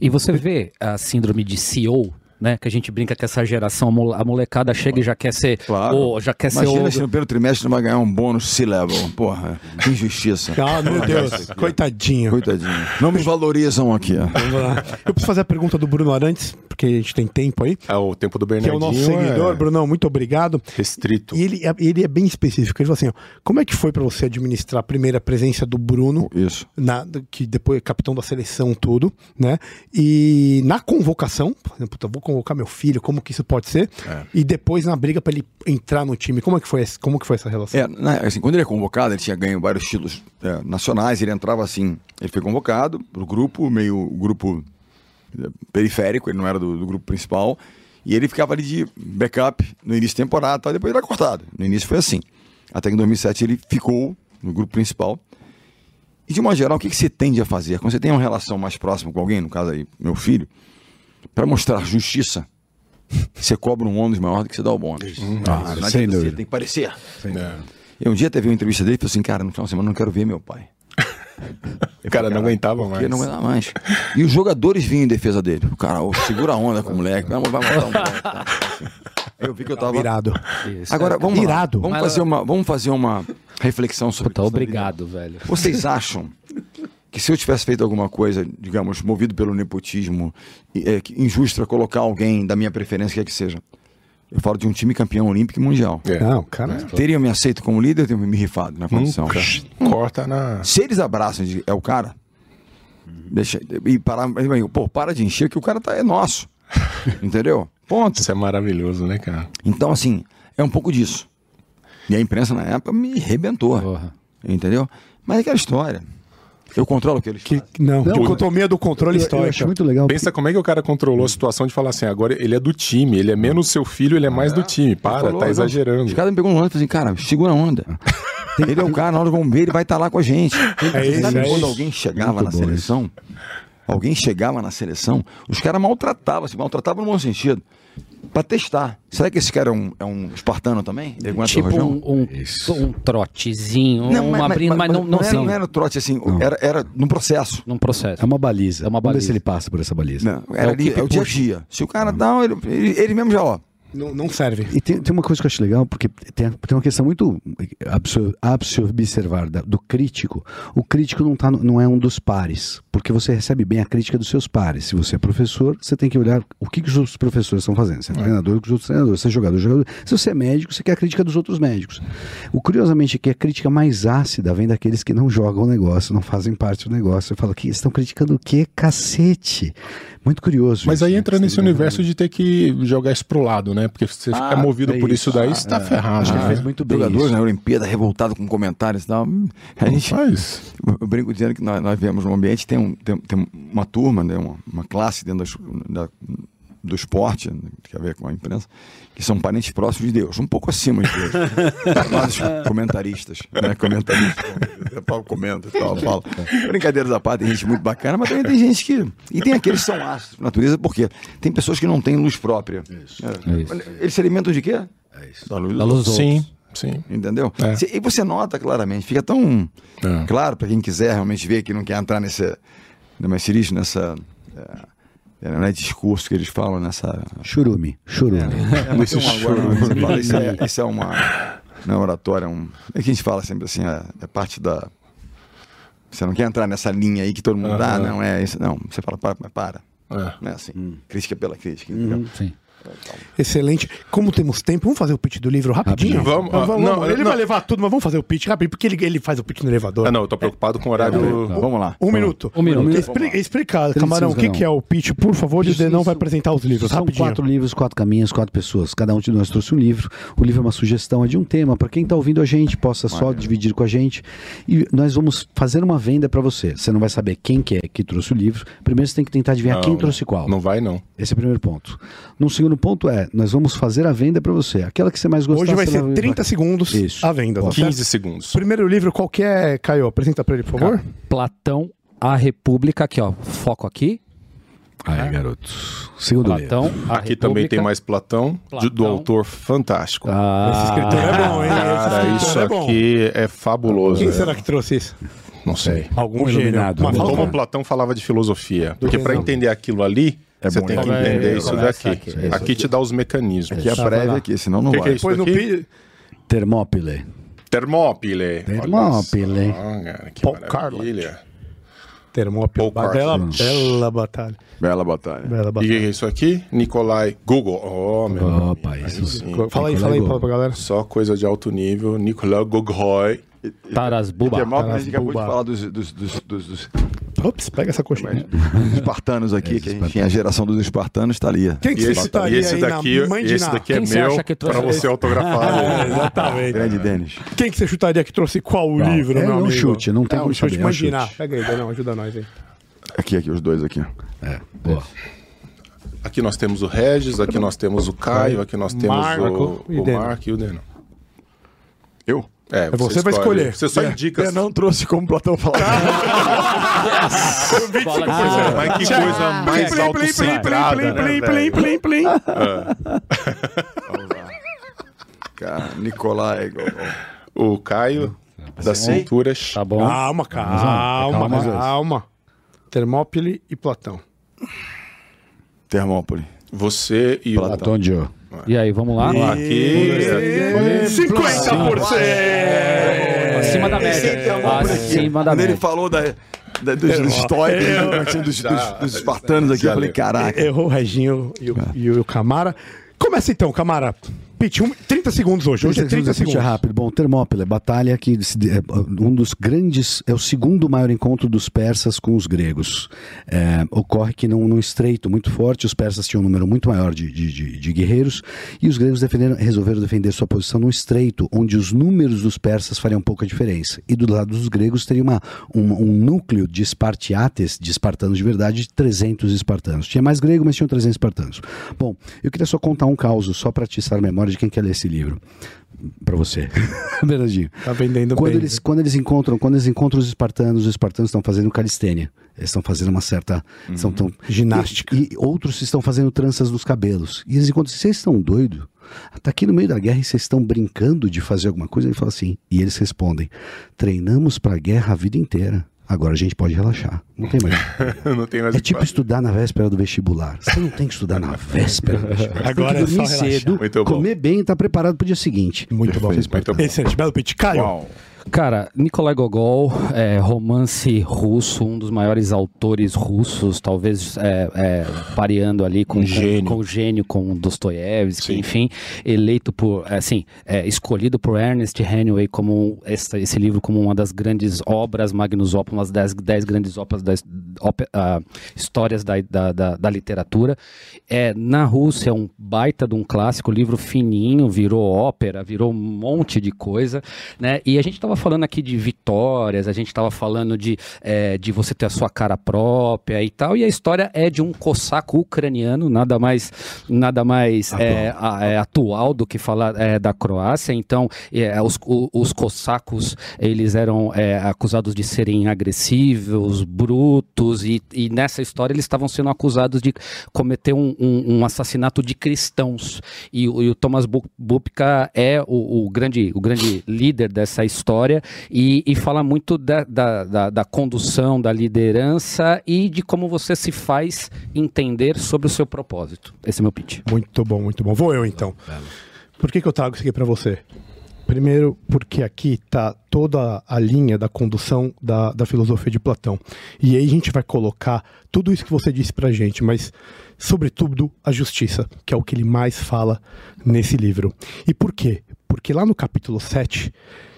E você vê a síndrome de CEO, né? Que a gente brinca que essa geração, a mole- a molecada chega e já quer ser. Claro. ou já quer Imagina ser. se o- no primeiro trimestre não vai ganhar um bônus C-level. Porra, que injustiça. Ah, meu Deus, coitadinho. Coitadinho. Não me valorizam aqui. ó. Vamos lá. Eu preciso fazer a pergunta do Bruno Arantes, porque a gente tem tempo aí. É o tempo do Que é Bernardinho. o nosso seguidor, é Brunão, muito obrigado. Restrito. E ele, é- ele é bem específico. Ele falou assim: ó, como é que foi pra você administrar a primeira presença do Bruno, Isso. na- que depois é capitão da seleção, tudo, né? E na convocação, por exemplo, eu vou convocar meu filho, como que isso pode ser? E depois na briga pra ele entrar no time. Como é que foi, esse- como que foi essa relação? É, na- assim, quando ele é convocado, ele tinha ganho vários títulos é, nacionais, ele entrava assim, ele foi convocado pro grupo, meio grupo é, periférico, ele não era do, do grupo principal, e ele ficava ali de backup no início da temporada, tal, depois ele era cortado. No início foi assim. Até que em 2007 ele ficou no grupo principal. E de uma geral, o que, que você tende a fazer? Quando você tem uma relação mais próxima com alguém, no caso aí, meu filho, para mostrar justiça, você cobra um ônus maior do que você dá o bônus. Ah, não sem dúvida. você tem que parecer. É. E um dia teve uma entrevista dele e falou assim, cara, no final de semana eu não quero ver meu pai. O cara não aguentava mais. não aguentava mais. E os jogadores vinham em defesa dele. O cara, ô, segura a onda com o moleque, vai, vai matar o moleque. tá? Assim. Eu vi que eu tava. Irado. Isso. Agora, vamos lá. Irado. Vamos fazer uma, vamos fazer uma reflexão sobre Puta, isso. obrigado, velho. Vocês acham que se eu tivesse feito alguma coisa, digamos, movido pelo nepotismo, é, injusto pra colocar alguém da minha preferência, quer que seja, eu falo de um time campeão olímpico e mundial. É. Não, cara. Teriam me aceito como líder teriam me rifado na condição? Nunca. Corta na. Se eles abraçam e é o cara, deixa, e parar, pô, para de encher que o cara tá, é nosso. Entendeu? Ponto. Isso é maravilhoso, né, cara? Então, assim, é um pouco disso. E a imprensa na época me arrebentou. Porra. Entendeu? Mas é aquela história. Eu controlo o que eles Que, fazem. não, Não, dicotomia do controle Eu, eu histórico. acho muito legal. Pensa como é que o cara controlou a situação de falar assim, agora ele é do time, ele é menos seu filho, ele é mais do time. Para, Falou, tá não, exagerando. Os caras me pegam no ônibus e assim, cara, segura a onda. Ele é o cara, na hora vamos ver, ele vai estar lá com a gente. É isso, Sabe é quando isso. alguém chegava Muito na bom seleção? Alguém chegava na seleção, os caras maltratavam, se maltratavam no bom sentido. Pra testar. Será que esse cara é um, é um espartano também? Tipo um, um, um trotezinho, um abrindo, mas, não, não, era, não era trote assim, era, era num processo. num processo. É uma baliza. É uma Vamos ver baliza. se ele passa por essa baliza. Não, era o ali, é o dia a dia. Se o cara dá, ele, ele, ele mesmo já, ó. Não, não serve. E tem, tem uma coisa que eu acho legal, porque tem, tem uma questão muito a se- a se observar do crítico. O crítico não, tá, não é um dos pares, porque você recebe bem a crítica dos seus pares. Se você é professor, você tem que olhar o que, que os outros professores estão fazendo. Você é treinador, o que os outros treinadores. Você é jogador, jogador. Se você é médico, você quer a crítica dos outros médicos. O curiosamente é que a crítica mais ácida vem daqueles que não jogam o negócio, não fazem parte do negócio. Você fala que estão criticando o quê? Cacete. Muito curioso. Mas isso, aí né? entra nesse universo de ter que jogar isso pro lado, né? Porque se você Ah, é movido é por isso, isso. daí, você tá ferrado. Acho que ele né? fez muito bem. Jogadores isso. na Olimpíada revoltado com comentários e tal. A gente, Faz. eu brinco dizendo que nós, nós vemos num ambiente, tem, um, tem, tem uma turma, né, uma, uma classe dentro das- da- do esporte, né, que tem a ver com a imprensa, que são parentes próximos de Deus, um pouco acima de Deus. Nós, comentaristas, né? Comentaristas. O Paulo comenta e tal, fala. Brincadeiras à parte, tem gente muito bacana, mas também tem gente que. E tem aqueles que são ácidos por natureza, porque tem pessoas que não têm luz própria. É. isso. Eles se alimentam de quê? É isso. Da luz, Da luz Sim, sim. Entendeu? É. E você nota claramente, fica tão É. claro para quem quiser realmente ver que não quer entrar nesse, nesse ciriste, nessa. É, é, não é discurso que eles falam nessa. Churume, churume. É, mas um agora, você fala, isso, é, isso é uma. Não é oratória, é um. É que a gente fala sempre assim, é, é parte da. Você não quer entrar nessa linha aí que todo mundo dá, Aham. não é isso. Não, você fala, para, mas para. É. Não é assim. Crítica pela crítica. entendeu? Sim. Excelente. Como temos tempo, vamos fazer o pitch do livro rapidinho? Vamos, ah, vamos, não, ele não. vai levar tudo, mas vamos fazer o pitch rápido, porque ele, ele faz o pitch no elevador. Ah, não, eu tô preocupado com o horário. Vamos lá. Um minuto. Um minuto. Expli- explica, Camarão, o que, que é o pitch, por favor, o Denão vai apresentar os livros, São rapidinho. quatro livros, quatro caminhos, quatro pessoas. Cada um de nós trouxe um livro. O livro é uma sugestão, é de um tema, para quem está ouvindo a gente, possa só dividir com a gente. E nós vamos fazer uma venda para você. Você não vai saber quem que é que trouxe o livro. Primeiro você tem que tentar adivinhar Não, quem trouxe qual. Não vai, não. Esse é o primeiro ponto. No segundo ponto é, nós vamos fazer a venda para você. Aquela que você mais gostar. Hoje vai ser leva- 30 segundos Isso. a venda. tá 15 certo? segundos. Primeiro livro, qual que é, Caio? Apresenta para ele, por favor. Platão, a República, aqui ó, foco aqui. Aí, garoto. Segundo livro. Platão, Aqui também República. tem mais Platão, de- do Platão. autor fantástico. Ah, Esse escritor é bom, hein? Esse Cara, isso é bom. aqui é fabuloso. Quem é. será que trouxe isso? Não sei. Algum Um gênio. Mas Como Platão falava de filosofia. Porque para entender aquilo ali, É você bom, tem né? que entender isso começar daqui. aqui. Aqui te dá os mecanismos. Que é prévia lá. aqui, senão não Que que vai. é isso? Depois no aqui? pi... Termópile. Termópile. Termópile. Que Paul maravilha. Termópile. Bela, bela batalha. Bela batalha. Bela E o batalha. que é isso aqui? Nicolai Google. Oh, meu Opa, amigo, isso aí sim. sim. Fala aí, fala aí fala pra galera. Só coisa de alto nível. Nicolai Gogoi. Taras Buba. Termópile, a gente acabou de falar dos, dos, dos, dos- dos Ops, pega essa coxinha. espartanos aqui, que a gente tinha a geração dos espartanos, tá ali. Quem que E você esse, chutaria e esse aí daqui, na mãe de esse daqui é meu acha que trouxe pra você esse? autografar. É, exatamente. Grande Denis. Quem que você chutaria que trouxe qual livro, é meu um amigo? chute, não tem é um como chute. saber, é um chute. Pega aí, não, ajuda nós aí. Aqui, aqui, os dois aqui. É, boa. Aqui nós temos o Regis, aqui nós temos o Caio, aqui nós temos Marco o, o. Marco e o Deno. Eu? É, você vai escolhe. escolher. Você só É. indica. Eu não trouxe como Platão falava. Bola de Ah, Mas que coisa mais Plim, plim, plim, plim, né, plim, plim, plim, plim. Vamos lá. Cara, Nicolai. O Caio, das cinturas. Tá bom. Calma, calma, dois. calma. Termópile e Platão. Termópole. Você e o Platão de. E aí, vamos lá? Aqui. E 50%! Acima da média. Acima da Quando ele média. falou da, da- dos, dos estoicos, dos, dos, dos, dos espartanos aqui, eu falei, caraca. Errou o Reginho e o, e o Camara. Começa então, Camara. Pitch, um, 30 segundos hoje. Hoje é 30 segundos. segundos. rápido. Bom, Termópile, batalha que é um dos grandes, é o segundo maior encontro dos persas com os gregos. É, ocorre que num, num estreito muito forte, os persas tinham um número muito maior de, de, de- de guerreiros e os gregos defenderam- resolveram defender sua posição num estreito, onde os números dos persas fariam pouca diferença. E do lado dos gregos teria uma, um, um núcleo de espartiates, de espartanos de verdade, de 300 espartanos. Tinha mais grego, mas tinham 300 espartanos. Bom, eu queria só contar um caso, só para atiçar a memória de quem quer ler esse livro. Pra você. Bernardinho. Tá vendendo Quando bem. eles, quando eles encontram, quando eles encontram os espartanos, os espartanos estão fazendo calistênia. Eles estão fazendo uma certa são tão, Ginástica. E, e outros estão fazendo tranças nos cabelos. E eles encontram, vocês estão doidos? Tá aqui no meio da guerra e vocês estão brincando de fazer alguma coisa? Ele fala assim. E eles respondem: treinamos pra guerra a vida inteira. Agora a gente pode relaxar. Não tem mais. não tem mais É o tipo fazer. estudar na véspera do vestibular. Você não tem que estudar na véspera do vestibular. Agora tem é que só dormir relaxar. cedo, bom. comer bem e estar preparado pro dia seguinte. Muito bom. Perfeito, muito bom. Excelente. Belo pitch. Caio. Uau. Cara, Nikolai Gogol, é, romance russo, um dos maiores autores russos, talvez é, é, pareando ali com, Um gênio. com o gênio, com Dostoiévski, enfim, eleito por, assim, escolhido por Ernest Hemingway como esse, esse livro como uma das grandes obras, magnus opus, uma das dez grandes obras das ópe- ah, histórias da, da, da- da literatura. É, na Rússia é um baita de um clássico, livro fininho, virou ópera, virou um monte de coisa, né? E a gente estava falando aqui de vitórias, a gente estava falando de, é, de você ter a sua cara própria e tal, e a história é de um cossaco ucraniano, nada mais, nada mais é, a- é, atual do que falar é, da Croácia. Então, é, os, o- os cossacos eles eram é, acusados de serem agressivos, brutos, e, e nessa história eles estavam sendo acusados de cometer um, um- um assassinato de cristãos. E, o- e o Thomas Bu- Bupka é o, o grande, o grande líder dessa história e, e fala muito da, da, da- da condução, da liderança e de como você se faz entender sobre o seu propósito. Esse é meu pitch. Muito bom, muito bom. Vou eu então. Por que, que eu trago isso aqui pra você? Primeiro, porque aqui tá toda a linha da condução da, da filosofia de Platão. E aí a gente vai colocar tudo isso que você disse pra gente, mas, sobretudo, a justiça, que é o que ele mais fala nesse livro. E por quê? Porque lá no capítulo 7,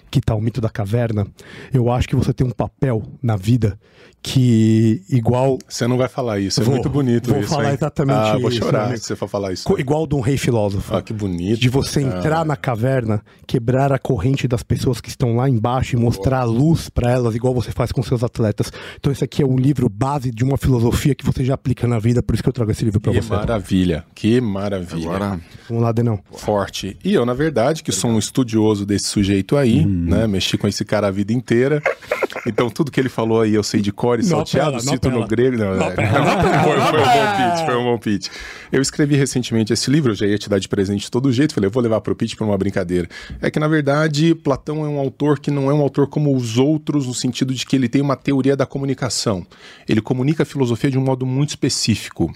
que tá o mito da caverna, eu acho que você tem um papel na vida que, igual Você não vai falar isso, é Vou- muito bonito vou isso. falar hein? exatamente ah, vou isso, chorar né? se você for falar isso. Co- igual de um rei filósofo. Ah, que bonito. De você entrar na caverna, quebrar a corrente das pessoas que estão lá embaixo e mostrar a luz para elas, igual você faz com seus atletas. Então, esse aqui é um livro base de uma filosofia que você já aplica na vida, por isso que eu trago esse livro para Que você. maravilha, que maravilha. Agora, Vamos lá, Denão. Forte. E eu, na verdade, que sou um estudioso desse sujeito aí, Hum. né? Mexi com esse cara a vida inteira. Então, tudo que ele falou aí eu sei de cor e Não salteado, não cito no grego. Não, é, foi, foi um bom pitch, foi um bom pitch. Eu escrevi recentemente esse livro, eu já ia te dar de presente de todo jeito, falei, eu vou levar pro pitch por uma brincadeira. É que, na verdade, Platão é um autor que não é um autor como os outros, no sentido de que ele tem uma teoria da comunicação. Ele comunica a filosofia de um modo muito específico.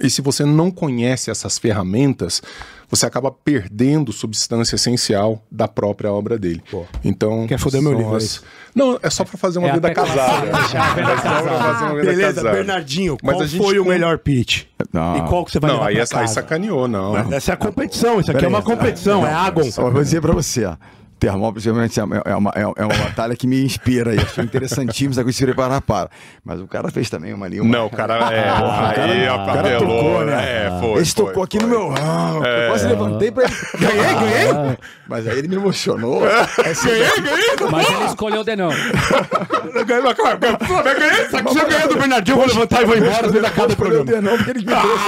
E se você não conhece essas ferramentas, você acaba perdendo substância essencial da própria obra dele. Então, Quer foder meu livro, é as-? Não, é só pra fazer uma É vida casada. É só pra fazer uma vida Beleza, casada. Bernardinho, Mas qual a gente foi o melhor pitch? Não. E qual que você vai Não, levar aí, essa- aí sacaneou, não. Essa é a competição, isso aqui Pera é uma competição, é Agon. Só vou dizer pra você, ó. Termópolis realmente é uma, é, uma, é uma batalha que me inspira e acho interessantíssimo essa coisa se preparar para. Mas o cara fez também uma ali. Uma... Não, o cara é. Porra, o cara- aí o cara apelou, tocou, né? É, foi. Ele foi, tocou aqui foi. no meu. Ah, eu quase levantei pra ele. Ganhei, ganhei. Mas aí ele me emocionou. Essa- Mas ele escolheu o Denão. Eu ganhei, mas, cara, pô, eu ganhei, só que se eu ganhar do Bernardinho, eu vou levantar e vou embora, às vezes acaba o programa. Não, porque ele me trouxe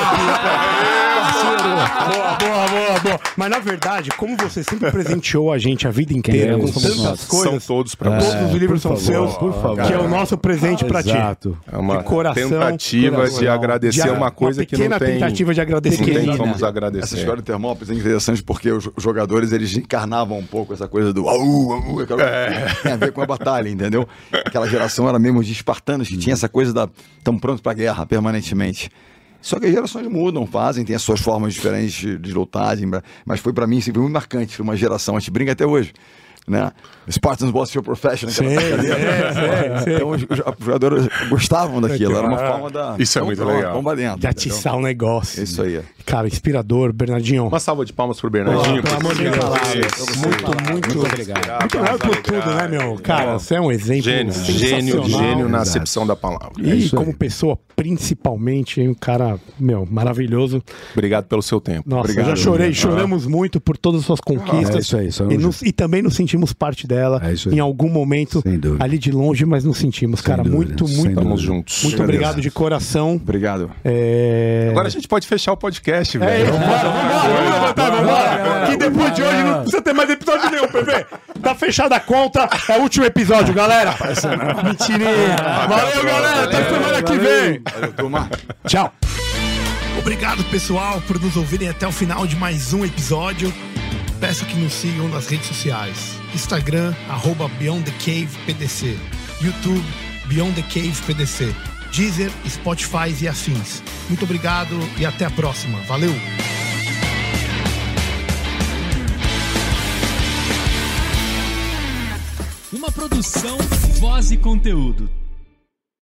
Boa, boa, boa, boa. Mas na verdade, como você sempre presenteou a gente a vida inteira Quem com é? Somos tantas nós. São coisas, todos pra todos você. os livros são favor, seus, por favor. que é o nosso presente pra ti. Exato. É uma De coração, tentativa coração. de agradecer De- uma coisa que não tem. tentativa de agradecer. Não tem como nos Essa agradecer. história do Termópolis é interessante porque os jogadores eles encarnavam um pouco essa coisa do au, au, aquela É. tem a ver com a batalha, entendeu? Aquela geração era mesmo de espartanos que tinha essa coisa da estão prontos para guerra permanentemente. Só que as gerações mudam, fazem, têm as suas formas diferentes de, lutar, mas foi para mim sempre muito marcante, foi uma geração, a gente brinca até hoje. Né? Spartans was your profession. Sim, brincadeira. sim. Então os, os jogadores gostavam daquilo, era uma forma da. Isso é muito pronto, legal. Vamos pra dentro. De entendeu? atiçar o negócio. Isso aí. Cara, inspirador, Bernardinho. Uma salva de palmas pro Bernardinho. Pelo amor de Deus. você- Muito, muito, Muito obrigado. Muito melhor por tudo, né, meu? Cara, você é um exemplo Gênio, gênio, gênio na acepção da palavra. E isso aí. como pessoa, principalmente, um cara, meu, maravilhoso. Obrigado pelo seu tempo. Nossa, Obrigado, eu já chorei, choramos muito por todas as suas conquistas. É isso aí, e, não- no- e também nos sentimos sentimos parte dela É isso aí. em algum momento, ali de longe, mas nos sentimos, Sem cara. dúvida, muito, muito. Tamo juntos. muito obrigado de coração. Obrigado. É... Agora a gente pode fechar o podcast, É, velho. vambora, vambora, vamos levantar, vambora. Que depois de hoje não precisa ter mais episódio nenhum, PV. Tá fechada a conta, é o último episódio, galera. Mentirinha. Valeu, galera. Até semana que vem. Tchau. Obrigado, pessoal, por nos ouvirem até o final de mais um episódio. Peço que nos sigam nas redes sociais. Instagram, arroba Beyond the Cave PDC. YouTube, Beyond the Cave PDC. Deezer, Spotify e afins. Muito obrigado e até a próxima. Valeu! Uma produção, voz e conteúdo.